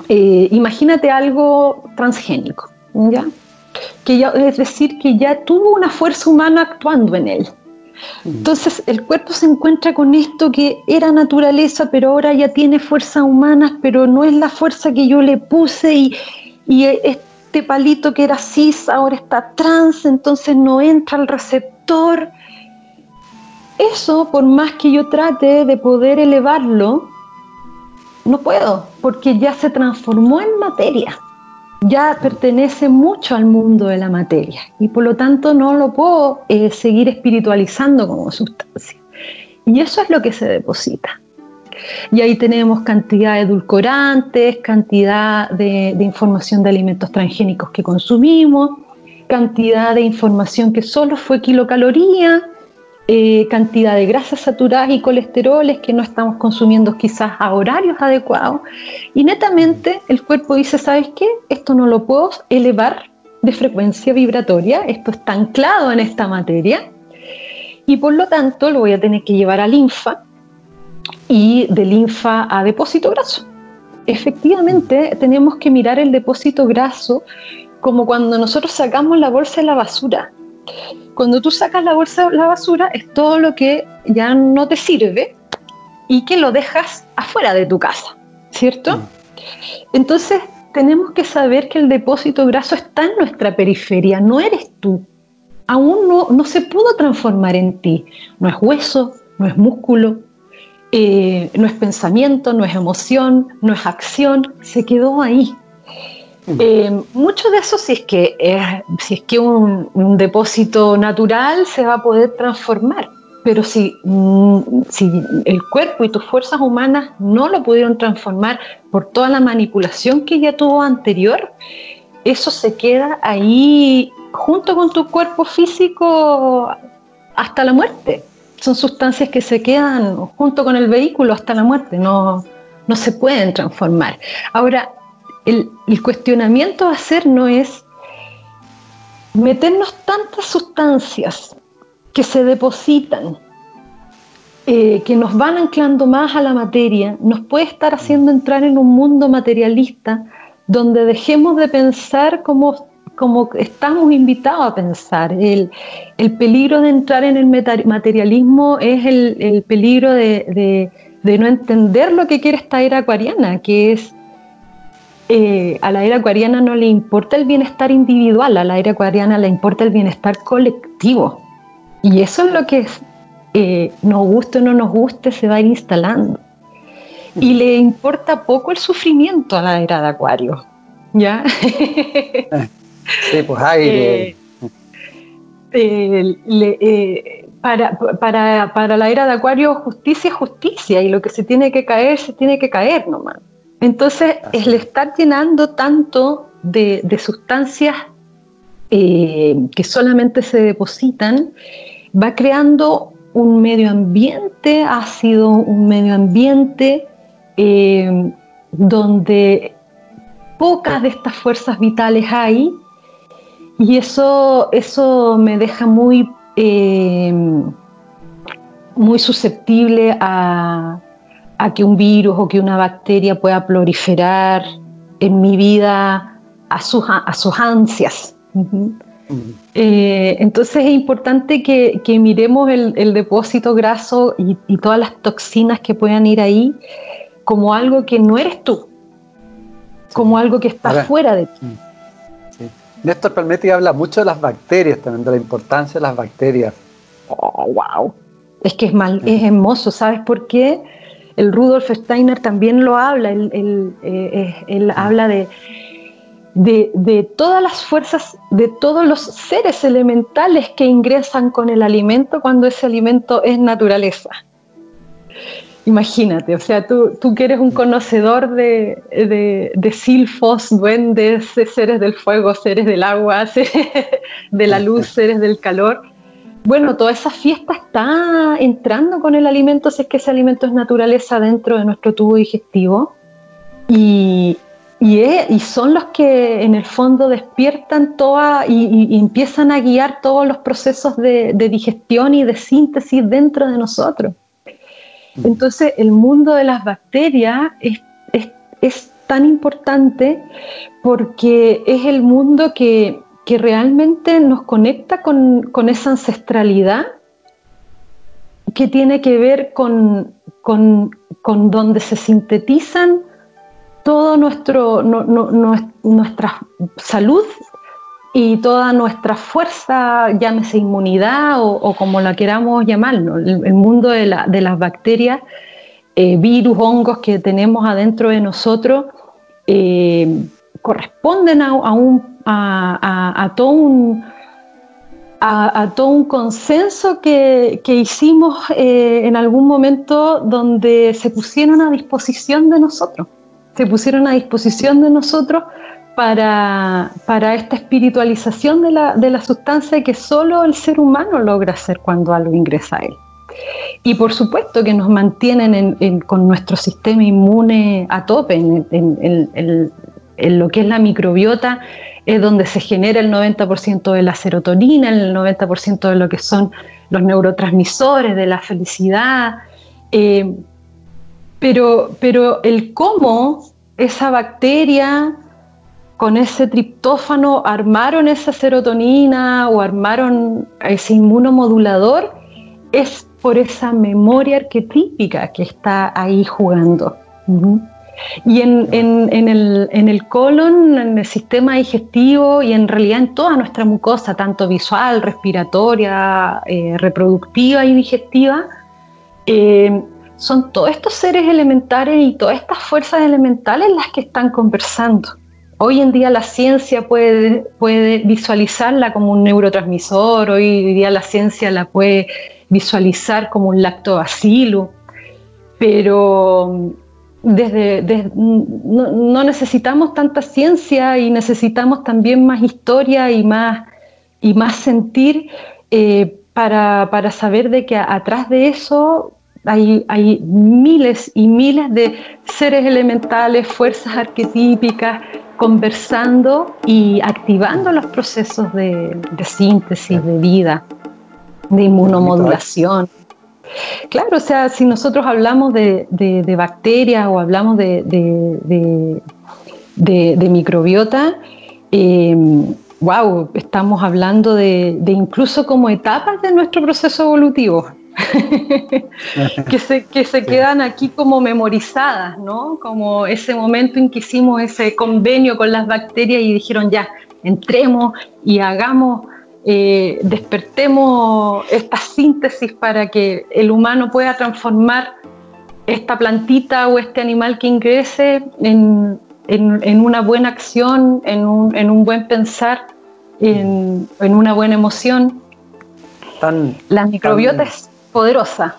Speaker 2: Eh, imagínate algo transgénico, ¿ya? Que ya, es decir, que ya tuvo una fuerza humana actuando en él. Entonces el cuerpo se encuentra con esto que era naturaleza, pero ahora ya tiene fuerzas humanas, pero no es la fuerza que yo le puse y, y este palito que era cis ahora está trans, entonces no entra al receptor eso, por más que yo trate de poder elevarlo, no puedo, porque ya se transformó en materia, ya pertenece mucho al mundo de la materia y por lo tanto no lo puedo eh, seguir espiritualizando como sustancia. Y eso es lo que se deposita. Y ahí tenemos cantidad de edulcorantes, cantidad de, de información de alimentos transgénicos que consumimos, cantidad de información que solo fue kilocaloría, eh, cantidad de grasas saturadas y colesteroles que no estamos consumiendo quizás a horarios adecuados. Y netamente el cuerpo dice, ¿sabes qué? Esto no lo puedo elevar de frecuencia vibratoria, esto está anclado en esta materia y por lo tanto lo voy a tener que llevar a linfa y de linfa a depósito graso. Efectivamente, tenemos que mirar el depósito graso como cuando nosotros sacamos la bolsa de la basura cuando tú sacas la bolsa de la basura es todo lo que ya no te sirve y que lo dejas afuera de tu casa, ¿cierto? Mm. Entonces, tenemos que saber que el depósito graso está en nuestra periferia, no eres tú. Aún no, no se pudo transformar en ti. No es hueso, no es músculo, eh, no es pensamiento, no es emoción, no es acción, se quedó ahí. Eh, mucho de eso, si es que, si es que un, depósito natural, se va a poder transformar. Pero si, mm, si el cuerpo y tus fuerzas humanas no lo pudieron transformar por toda la manipulación que ya tuvo anterior, eso se queda ahí junto con tu cuerpo físico hasta la muerte. Son sustancias que se quedan junto con el vehículo hasta la muerte, no, no se pueden transformar. Ahora, el, cuestionamiento a hacer no es meternos tantas sustancias que se depositan, eh, que nos van anclando más a la materia, nos puede estar haciendo entrar en un mundo materialista donde dejemos de pensar como, como estamos invitados a pensar. El, peligro de entrar en el materialismo es el, peligro de, de, no entender lo que quiere esta era acuariana, que es eh, a la era acuariana no le importa el bienestar individual, a la era acuariana le importa el bienestar colectivo. Y eso es lo que eh, nos guste o no nos guste, se va a ir instalando. Y le importa poco el sufrimiento a la era de Acuario. ¿Ya?
Speaker 1: sí, pues aire.
Speaker 2: Eh, para, para, para la era de Acuario, justicia es justicia y lo que se tiene que caer, se tiene que caer nomás. Entonces, el estar llenando tanto de, sustancias eh, que solamente se depositan va creando un medio ambiente ácido, un medio ambiente eh, donde pocas de estas fuerzas vitales hay y eso, eso me deja muy, eh, muy susceptible a, a que un virus o que una bacteria pueda proliferar en mi vida a sus, a sus ansias. Eh, entonces es importante que, miremos el, depósito graso y, todas las toxinas que puedan ir ahí como algo que no eres tú, como algo que está fuera de ti.
Speaker 1: Sí. Néstor Palmetti habla mucho de las bacterias también, de la importancia de las bacterias.
Speaker 2: Oh, wow. Es que es, mal, es hermoso, ¿sabes por qué? El Rudolf Steiner también lo habla, él, eh, habla de, de, todas las fuerzas, de todos los seres elementales que ingresan con el alimento cuando ese alimento es naturaleza. Imagínate, o sea, tú, tú que eres un conocedor de, de, silfos, duendes, seres del fuego, seres del agua, de la luz, seres del calor, bueno, toda esa fiesta está entrando con el alimento, si es que ese alimento es naturaleza dentro de nuestro tubo digestivo. Y, y, son los que en el fondo despiertan toda y, empiezan a guiar todos los procesos de, digestión y de síntesis dentro de nosotros. Mm. Entonces, el mundo de las bacterias es, es tan importante porque es el mundo que que realmente nos conecta con, esa ancestralidad que tiene que ver con, donde se sintetizan toda nuestro, nuestra salud y toda nuestra fuerza, llámese inmunidad o, como la queramos llamar, el, mundo de, las bacterias, eh, virus, hongos que tenemos adentro de nosotros, eh, corresponden a, un a, todo un, a, todo un consenso que, hicimos eh, en algún momento donde se pusieron a disposición de nosotros, se pusieron a disposición de nosotros para, esta espiritualización de la, de la sustancia que solo el ser humano logra hacer cuando algo ingresa a él. Y por supuesto que nos mantienen con nuestro sistema inmune a tope, en, lo que es la microbiota, es donde se genera el 90% de la serotonina, el 90% de lo que son los neurotransmisores de la felicidad. Eh, pero, pero el cómo esa bacteria con ese triptófano armaron esa serotonina o armaron ese inmunomodulador es por esa memoria arquetípica que está ahí jugando. Y en, el, colon, en el sistema digestivo y en realidad en toda nuestra mucosa, tanto visual, respiratoria, eh, reproductiva y digestiva, eh, son todos estos seres elementales y todas estas fuerzas elementales las que están conversando. Hoy en día la ciencia puede, puede visualizarla como un neurotransmisor, hoy día la ciencia la puede visualizar como un lactobacilo, pero desde, no, necesitamos tanta ciencia y necesitamos también más historia y más, y más sentir eh, para, para, saber de que atrás de eso hay, hay, miles y miles de seres elementales, fuerzas arquetípicas, conversando y activando los procesos de, síntesis, de vida, de inmunomodulación. Claro, o sea, si nosotros hablamos de, bacterias o hablamos de, microbiota, wow, em, estamos hablando de, incluso como etapas de nuestro proceso evolutivo. que, se, que se quedan aquí como memorizadas, ¿no? Como ese momento en que hicimos ese convenio con las bacterias y dijeron ya, entremos y hagamos, eh, despertemos esta síntesis para que el humano pueda transformar esta plantita o este animal que ingrese en, una buena acción, en un, buen pensar, en, una buena emoción. Tan, las microbiotas poderosa.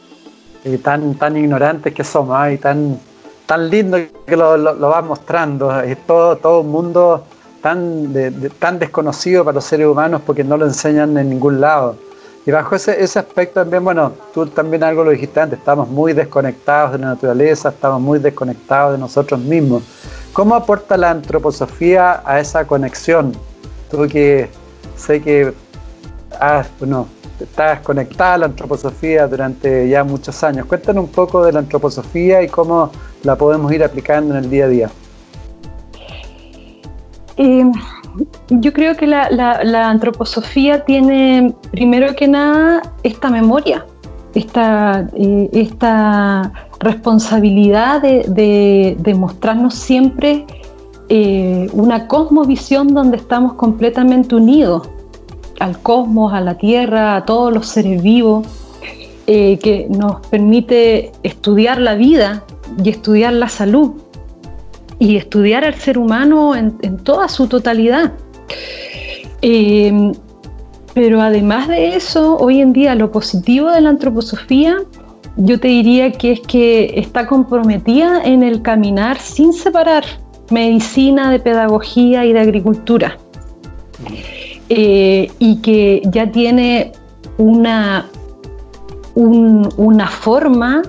Speaker 1: Y tan, tan ignorantes que somos, y tan, tan lindo que lo, lo, vas mostrando. Es todo, todo un mundo tan, tan desconocido para los seres humanos porque no lo enseñan en ningún lado. Y bajo ese, ese aspecto también, bueno, tú también algo lo dijiste antes, estamos muy desconectados de la naturaleza, estamos muy desconectados de nosotros mismos. ¿Cómo aporta la antroposofía a esa conexión? Tú que sé que has, bueno, estás conectada a la antroposofía durante ya muchos años. Cuéntanos un poco de la antroposofía y cómo la podemos ir aplicando en el día a día.
Speaker 2: Yo creo que la, antroposofía tiene, primero que nada, esta memoria, esta, eh, esta responsabilidad de, mostrarnos siempre eh, una cosmovisión donde estamos completamente unidos al cosmos, a la tierra, a todos los seres vivos, eh, que nos permite estudiar la vida y estudiar la salud y estudiar al ser humano en, toda su totalidad. Eh, pero además de eso, hoy en día lo positivo de la antroposofía, yo te diría que es que está comprometida en el caminar sin separar medicina de pedagogía y de agricultura. Eh, y que ya tiene una, una forma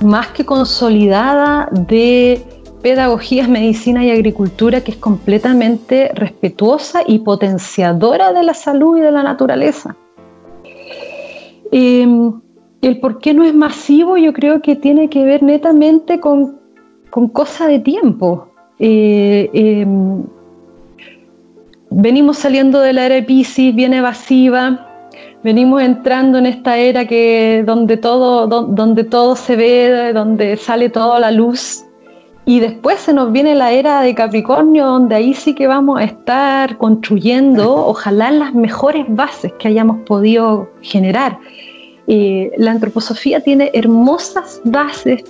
Speaker 2: más que consolidada de pedagogías, medicina y agricultura que es completamente respetuosa y potenciadora de la salud y de la naturaleza. Em, el por qué no es masivo yo creo que tiene que ver netamente con, con cosa de tiempo. Eh, em, venimos saliendo de la era de Pisces, bien evasiva, venimos entrando en esta era que donde todo, donde todo se ve, donde sale toda la luz. Y después se nos viene la era de Capricornio, donde ahí sí que vamos a estar construyendo, ojalá las mejores bases que hayamos podido generar. Eh, la antroposofía tiene hermosas bases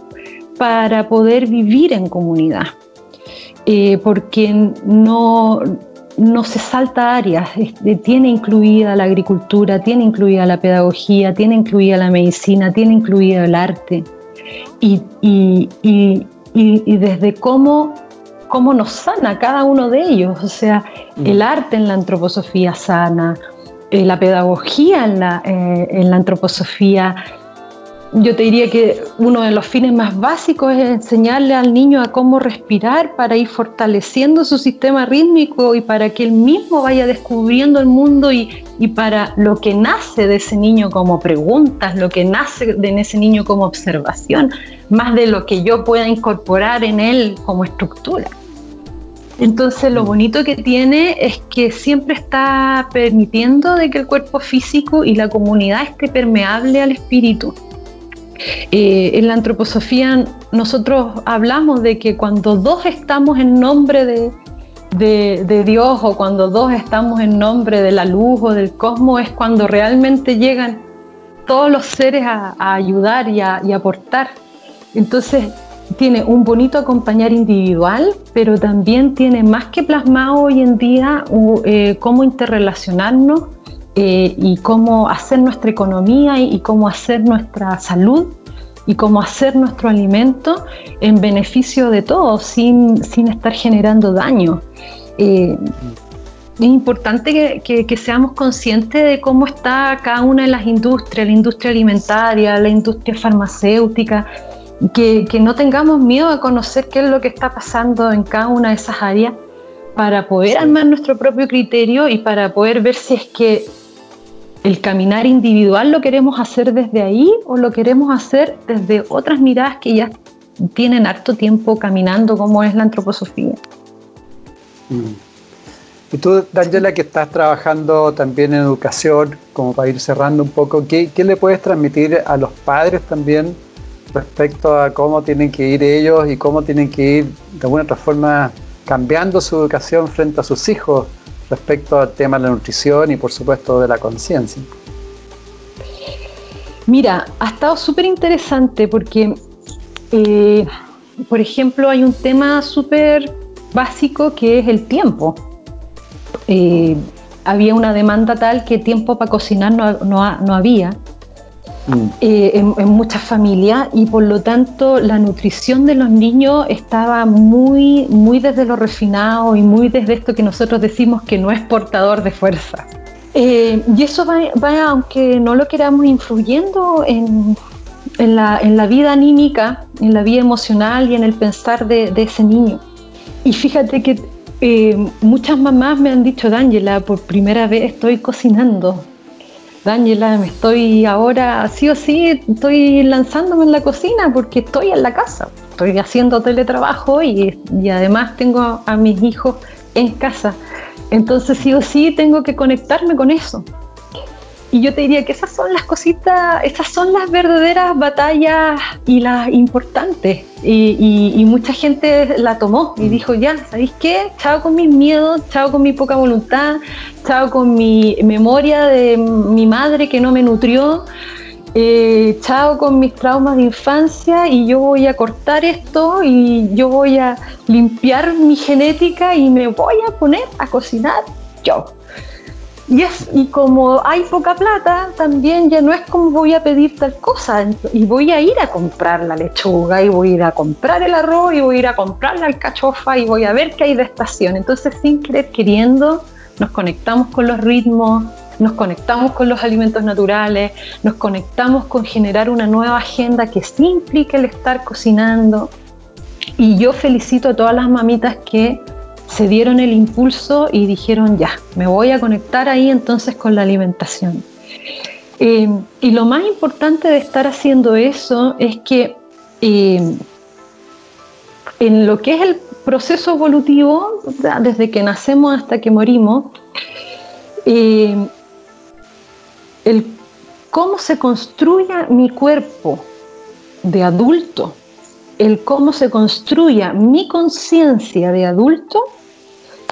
Speaker 2: para poder vivir en comunidad, eh, porque no, no se salta áreas, tiene incluida la agricultura, tiene incluida la pedagogía, tiene incluida la medicina, tiene incluida el arte. Y, desde cómo, cómo nos sana cada uno de ellos, o sea, mm. el arte en la antroposofía sana, eh, la pedagogía en la, eh, en la antroposofía yo te diría que uno de los fines más básicos es enseñarle al niño a cómo respirar para ir fortaleciendo su sistema rítmico y para que él mismo vaya descubriendo el mundo y, para lo que nace de ese niño como preguntas, lo que nace de ese niño como observación, más de lo que yo pueda incorporar en él como estructura. Entonces lo bonito que tiene es que siempre está permitiendo de que el cuerpo físico y la comunidad esté permeable al espíritu Eh, en la antroposofía nosotros hablamos de que cuando dos estamos en nombre de, de, Dios o cuando dos estamos en nombre de la luz o del cosmos es cuando realmente llegan todos los seres a, ayudar y a, aportar. Entonces tiene un bonito acompañar individual, pero también tiene más que plasmado hoy en día eh, cómo interrelacionarnos eh, y cómo hacer nuestra economía y, cómo hacer nuestra salud y cómo hacer nuestro alimento en beneficio de todos, sin, sin estar generando daño. Eh, es importante que, seamos conscientes de cómo está cada una de las industrias, la industria alimentaria, la industria farmacéutica, que, que no tengamos miedo a conocer qué es lo que está pasando en cada una de esas áreas para poder armar nuestro propio criterio y para poder ver si es que el caminar individual lo queremos hacer desde ahí o lo queremos hacer desde otras miradas que ya tienen harto tiempo caminando, como es la antroposofía.
Speaker 1: Mm. Y tú, Daniela, que estás trabajando también en educación, como para ir cerrando un poco, ¿qué, ¿qué, le puedes transmitir a los padres también respecto a cómo tienen que ir ellos y cómo tienen que ir de alguna otra forma cambiando su educación frente a sus hijos? Respecto al tema de la nutrición y por supuesto de la conciencia?
Speaker 2: Mira, ha estado súper interesante porque, eh, por ejemplo, hay un tema súper básico que es el tiempo. Eh, había una demanda tal que tiempo para cocinar no había. Eh, en, muchas familias y por lo tanto la nutrición de los niños estaba muy, muy desde lo refinado y muy desde esto que nosotros decimos que no es portador de fuerza. Eh, y eso va, aunque no lo queramos, influyendo en, en, la, en, la, vida anímica, en la vida emocional y en el pensar de, ese niño. Y fíjate que eh, muchas mamás me han dicho, D'Angela, por primera vez estoy cocinando Daniela, me estoy ahora, sí o sí, estoy lanzándome en la cocina porque estoy en la casa, estoy haciendo teletrabajo y, y además tengo a mis hijos en casa. Entonces sí o sí tengo que conectarme con eso. Y yo te diría que esas son las cositas, esas son las verdaderas batallas y las importantes. Y, mucha gente la tomó y dijo, ya, ¿sabéis qué? Chao con mis miedos, chao con mi poca voluntad, chao con mi memoria de mi madre que no me nutrió, eh, chao con mis traumas de infancia y yo voy a cortar esto y yo voy a limpiar mi genética y me voy a poner a cocinar yo. Y, es, y como hay poca plata, también ya no es como voy a pedir tal cosa. Y voy a ir a comprar la lechuga, y voy a ir a comprar el arroz, y voy a ir a comprar la alcachofa, y voy a ver qué hay de estación. Entonces, sin querer queriendo, nos conectamos con los ritmos, nos conectamos con los alimentos naturales, nos conectamos con generar una nueva agenda que sí implica el estar cocinando. Y yo felicito a todas las mamitas que se dieron el impulso y dijeron, ya, me voy a conectar ahí entonces con la alimentación. Eh, y lo más importante de estar haciendo eso es que eh, en lo que es el proceso evolutivo, desde que nacemos hasta que morimos, eh, el cómo se construya mi cuerpo de adulto, el cómo se construya mi conciencia de adulto,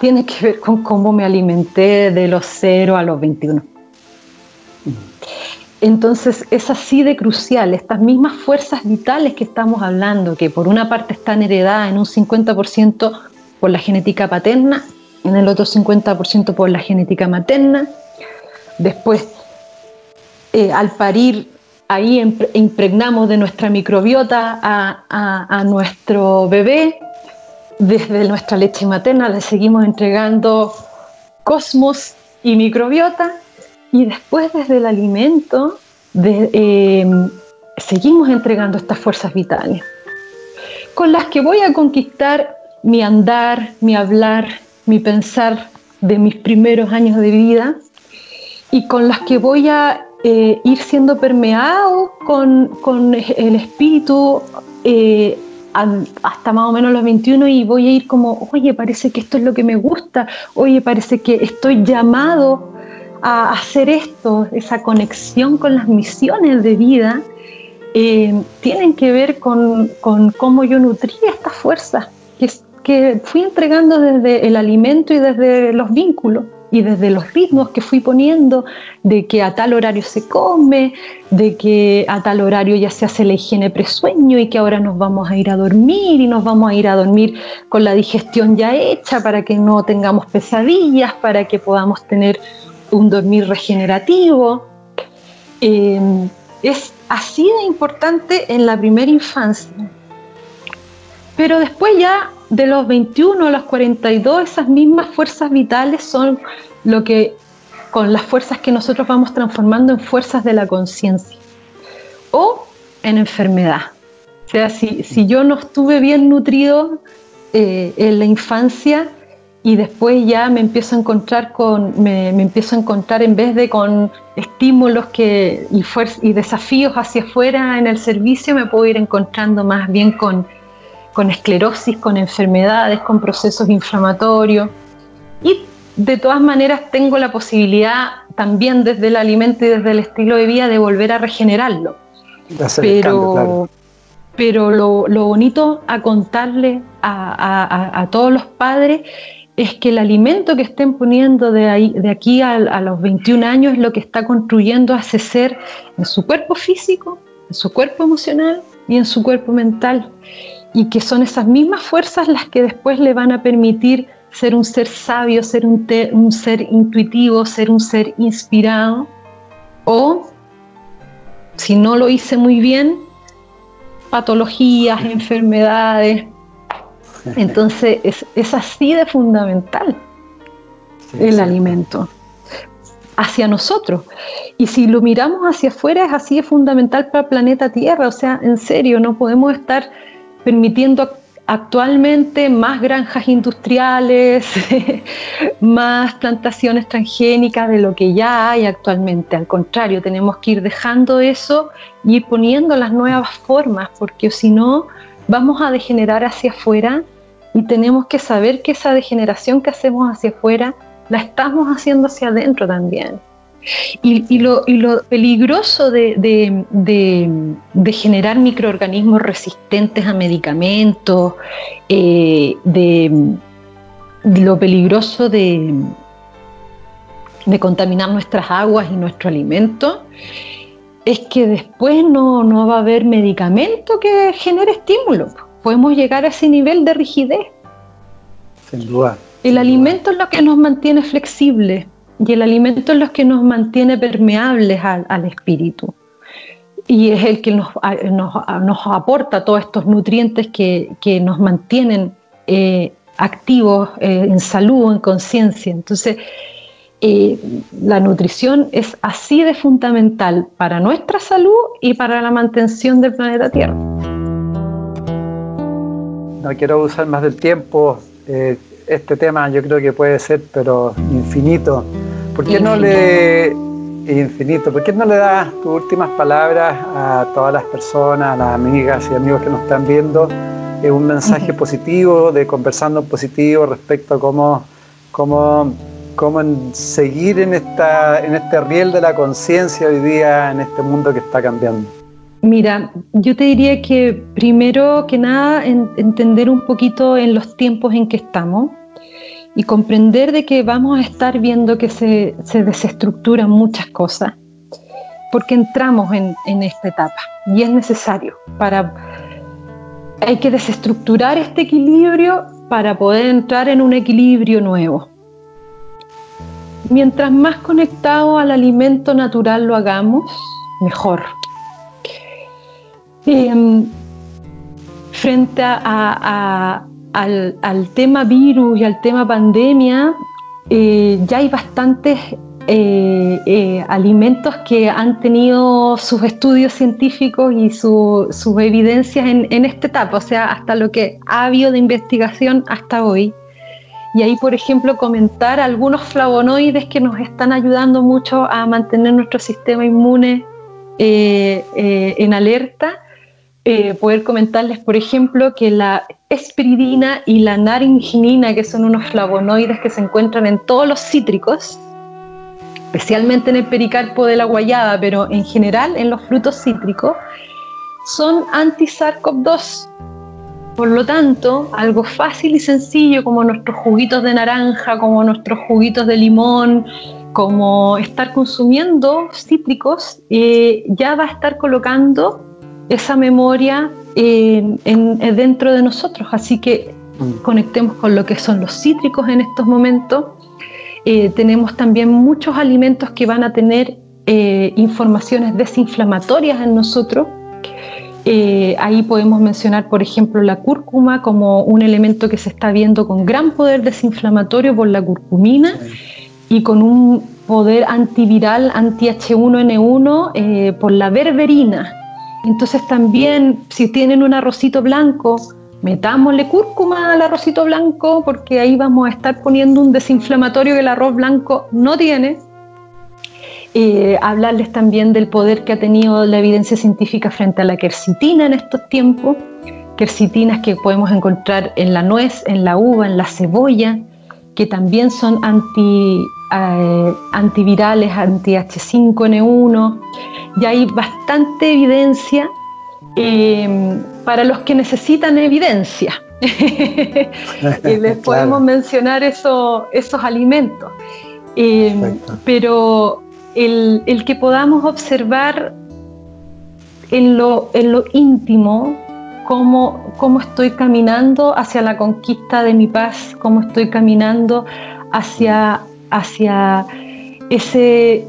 Speaker 2: tiene que ver con cómo me alimenté de los 0 a los 21. Entonces es así de crucial, estas mismas fuerzas vitales que estamos hablando, que por una parte están heredadas en un 50% por la genética paterna, en el otro 50% por la genética materna, después eh, al parir ahí impregnamos de nuestra microbiota a nuestro bebé, desde nuestra leche materna le seguimos entregando cosmos y microbiota y después desde el alimento em, seguimos entregando estas fuerzas vitales con las que voy a conquistar mi andar, mi hablar, mi pensar de mis primeros años de vida y con las que voy a eh, ir siendo permeado con, el espíritu eh, hasta más o menos los 21 y voy a ir como, oye, parece que esto es lo que me gusta, oye, parece que estoy llamado a hacer esto, esa conexión con las misiones de vida, eh, tienen que ver con, cómo yo nutría estas fuerzas que, que fui entregando desde el alimento y desde los vínculos y desde los ritmos que fui poniendo, de que a tal horario se come, de que a tal horario ya se hace la higiene presueño y que ahora nos vamos a ir a dormir y nos vamos a ir a dormir con la digestión ya hecha para que no tengamos pesadillas, para que podamos tener un dormir regenerativo. Eh, es así de importante en la primera infancia. Pero después ya de los 21 a los 42, esas mismas fuerzas vitales son lo que, con las fuerzas que nosotros vamos transformando en fuerzas de la conciencia o en enfermedad. O sea, si, si yo no estuve bien nutrido eh, en la infancia y después ya me empiezo a encontrar con, me, empiezo a encontrar en vez de con estímulos que, y, y desafíos hacia afuera en el servicio, me puedo ir encontrando más bien con con esclerosis, con enfermedades, con procesos inflamatorios. Y de todas maneras tengo la posibilidad también desde el alimento y desde el estilo de vida de volver a regenerarlo. pero pero lo, bonito a contarle a, todos los padres es que el alimento que estén poniendo de, ahí, de aquí a, a, los 21 años es lo que está construyendo a ese ser en su cuerpo físico, en su cuerpo emocional y en su cuerpo mental y que son esas mismas fuerzas las que después le van a permitir ser un ser sabio, ser un, un ser intuitivo, ser un ser inspirado, o si no lo hice muy bien, patologías, enfermedades. Entonces es, así de fundamental el alimento hacia nosotros. Y si lo miramos hacia afuera, es así de fundamental para el planeta Tierra. O sea, en serio, no podemos estar permitiendo actualmente más granjas industriales, más plantaciones transgénicas de lo que ya hay actualmente. Al contrario, tenemos que ir dejando eso y ir poniendo las nuevas formas, porque si no, vamos a degenerar hacia afuera y tenemos que saber que esa degeneración que hacemos hacia afuera la estamos haciendo hacia adentro también. Y, lo, peligroso de, generar microorganismos resistentes a medicamentos, eh, de, lo peligroso de, contaminar nuestras aguas y nuestro alimento, es que después no, no va a haber medicamento que genere estímulo. Podemos llegar a ese nivel de rigidez.
Speaker 1: Sin duda.
Speaker 2: El alimento es lo que nos mantiene flexibles y el alimento es lo que nos mantiene permeables al, espíritu. Y es el que nos, nos, aporta todos estos nutrientes que, nos mantienen eh, activos eh, en salud, en conciencia. Entonces, eh, la nutrición es así de fundamental para nuestra salud y para la mantención del planeta Tierra.
Speaker 1: No quiero usar más del tiempo. este tema yo creo que puede ser, pero infinito. ¿Por qué no le infinito? ¿Por qué no le das tus últimas palabras a todas las personas, a las amigas y amigos que nos están viendo, un mensaje positivo, de conversando positivo respecto a cómo, cómo, cómo seguir en, esta, en este riel de la conciencia hoy día en este mundo que está cambiando?
Speaker 2: Mira, yo te diría que primero que nada entender un poquito en los tiempos en que estamos y comprender de que vamos a estar viendo que se, desestructuran muchas cosas, porque entramos en, esta etapa y es necesario para... Hay que desestructurar este equilibrio para poder entrar en un equilibrio nuevo. Mientras más conectado al alimento natural lo hagamos, mejor. Em, frente a, al, tema virus y al tema pandemia, eh, ya hay bastantes eh, eh, alimentos que han tenido sus estudios científicos y sus evidencias en, en, esta etapa, o sea, hasta lo que ha habido de investigación hasta hoy. Y ahí, por ejemplo, comentar algunos flavonoides que nos están ayudando mucho a mantener nuestro sistema inmune en alerta. Poder comentarles, por ejemplo, que la espiridina y la naringinina, que son unos flavonoides que se encuentran en todos los cítricos, especialmente en el pericarpo de la guayaba, pero en general en los frutos cítricos, son anti-SARS-CoV-2. Por lo tanto, algo fácil y sencillo como nuestros juguitos de naranja, como nuestros juguitos de limón, como estar consumiendo cítricos, eh, ya va a estar colocando esa memoria eh, dentro de nosotros. Así que mm. conectemos con lo que son los cítricos en estos momentos. Eh, tenemos también muchos alimentos que van a tener informaciones desinflamatorias en nosotros eh, ahí podemos mencionar, por ejemplo, la cúrcuma como un elemento que se está viendo con gran poder desinflamatorio por la curcumina y con un poder antiviral anti-H1N1 eh, por la berberina. Entonces también, si tienen un arrocito blanco, metámosle cúrcuma al arrocito blanco porque ahí vamos a estar poniendo un desinflamatorio que el arroz blanco no tiene. Hablarles también del poder que ha tenido la evidencia científica frente a la quercitina en estos tiempos, quercitinas que podemos encontrar en la nuez, en la uva, en la cebolla, que también son anti, eh, antivirales, anti-H5N1, y hay bastante evidencia eh, para los que necesitan evidencia. y les podemos mencionar esos alimentos. pero el, que podamos observar en lo, en lo íntimo cómo, cómo, estoy caminando hacia la conquista de mi paz, cómo estoy caminando hacia, hacia ese,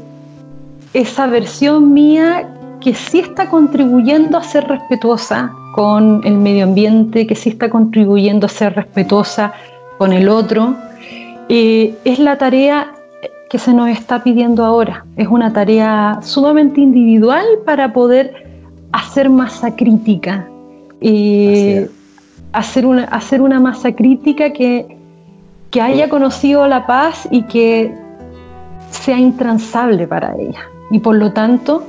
Speaker 2: esa versión mía que sí está contribuyendo a ser respetuosa con el medio ambiente, que sí está contribuyendo a ser respetuosa con el otro. Eh, es la tarea que se nos está pidiendo ahora. Es una tarea sumamente individual para poder hacer masa crítica. y hacer, una, hacer una masa crítica que, haya conocido la paz y que sea intransable para ella. Y por lo tanto,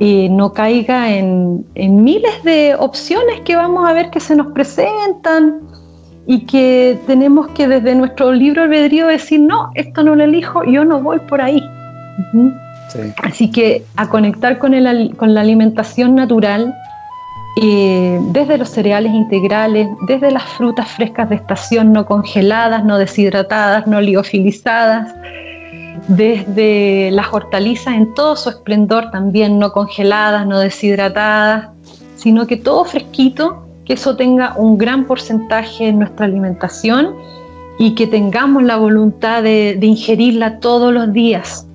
Speaker 2: eh, no caiga en, en, miles de opciones que vamos a ver que se nos presentan y que tenemos que desde nuestro libro albedrío decir, no, esto no lo elijo, yo no voy por ahí. Así que a conectar con, el, con la alimentación natural, eh, desde los cereales integrales, desde las frutas frescas de estación no congeladas, no deshidratadas, no liofilizadas, desde las hortalizas en todo su esplendor también no congeladas, no deshidratadas, sino que todo fresquito que eso tenga un gran porcentaje en nuestra alimentación y que tengamos la voluntad de, ingerirla todos los días,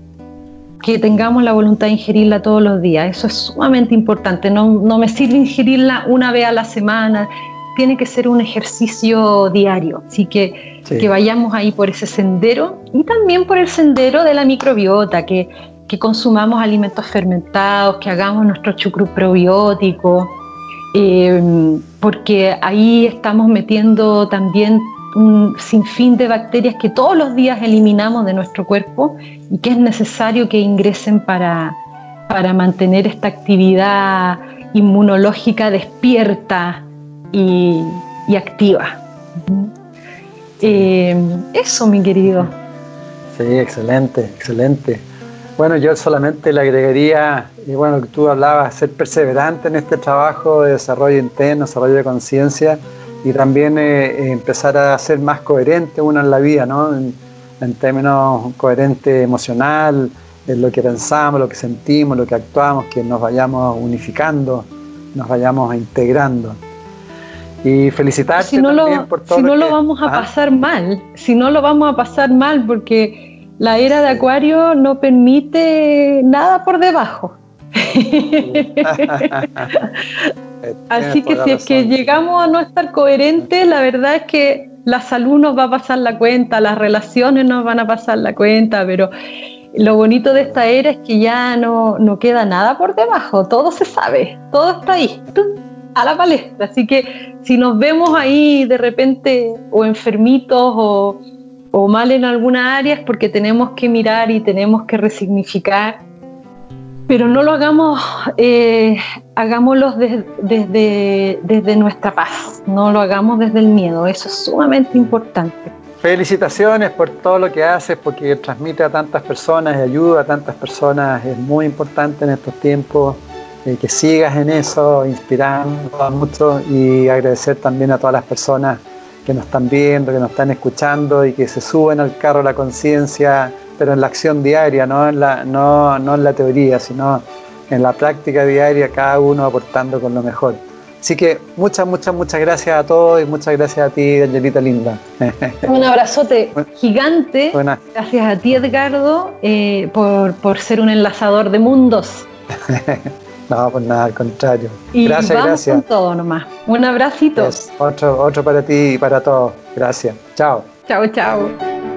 Speaker 2: que tengamos la voluntad de ingerirla todos los días. Eso es sumamente importante. No, me sirve ingerirla una vez a la semana, tiene que ser un ejercicio diario. Así que, que vayamos ahí por ese sendero y también por el sendero de la microbiota, que, que consumamos alimentos fermentados, que hagamos nuestro chucrut probiótico, eh, porque ahí estamos metiendo también un sinfín de bacterias que todos los días eliminamos de nuestro cuerpo y que es necesario que ingresen para, para mantener esta actividad inmunológica despierta y, activa. Eh, eso, mi querido.
Speaker 1: Sí, excelente, excelente. Bueno, yo solamente le agregaría, y bueno, tú hablabas, ser perseverante en este trabajo de desarrollo interno, desarrollo de conciencia y también eh, empezar a ser más coherente uno en la vida, ¿no? En, términos coherente emocional, en lo que pensamos, lo que sentimos, lo que actuamos, que nos vayamos unificando, nos vayamos integrando. Y felicitarte
Speaker 2: si no también lo, por todo. Si no lo vamos a pasar mal, si no lo vamos a pasar mal, porque la era de Acuario no permite nada por debajo. Así que si es que llegamos a no estar coherentes, la verdad es que la salud nos va a pasar la cuenta, las relaciones nos van a pasar la cuenta, pero lo bonito de esta era es que ya no, no queda nada por debajo, todo se sabe, todo está ahí, a la palestra. Así que si nos vemos ahí de repente o enfermitos o o mal en alguna área es porque tenemos que mirar y tenemos que resignificar, pero no lo hagamos, eh, desde, desde nuestra paz, no lo hagamos desde el miedo, eso es sumamente importante.
Speaker 1: Felicitaciones por todo lo que haces, porque transmite a tantas personas y ayuda a tantas personas, es muy importante en estos tiempos eh, que sigas en eso, inspirando a muchos. Y agradecer también a todas las personas que nos están viendo, que nos están escuchando y que se suben al carro la conciencia, pero en la acción diaria, no en la, no, no en la teoría, sino en la práctica diaria, cada uno aportando con lo mejor. Así que muchas, muchas, muchas gracias a todos y muchas gracias a ti, Angelita Linda.
Speaker 2: Un abrazote gigante. Gracias a ti, Edgardo, eh, por, por ser un enlazador de mundos.
Speaker 1: No, pues nada, al contrario.
Speaker 2: Y gracias, vamos gracias. con todo nomás. Un abracito.
Speaker 1: otro, otro para ti y para todos. Gracias. Chao.
Speaker 2: Chao, chao.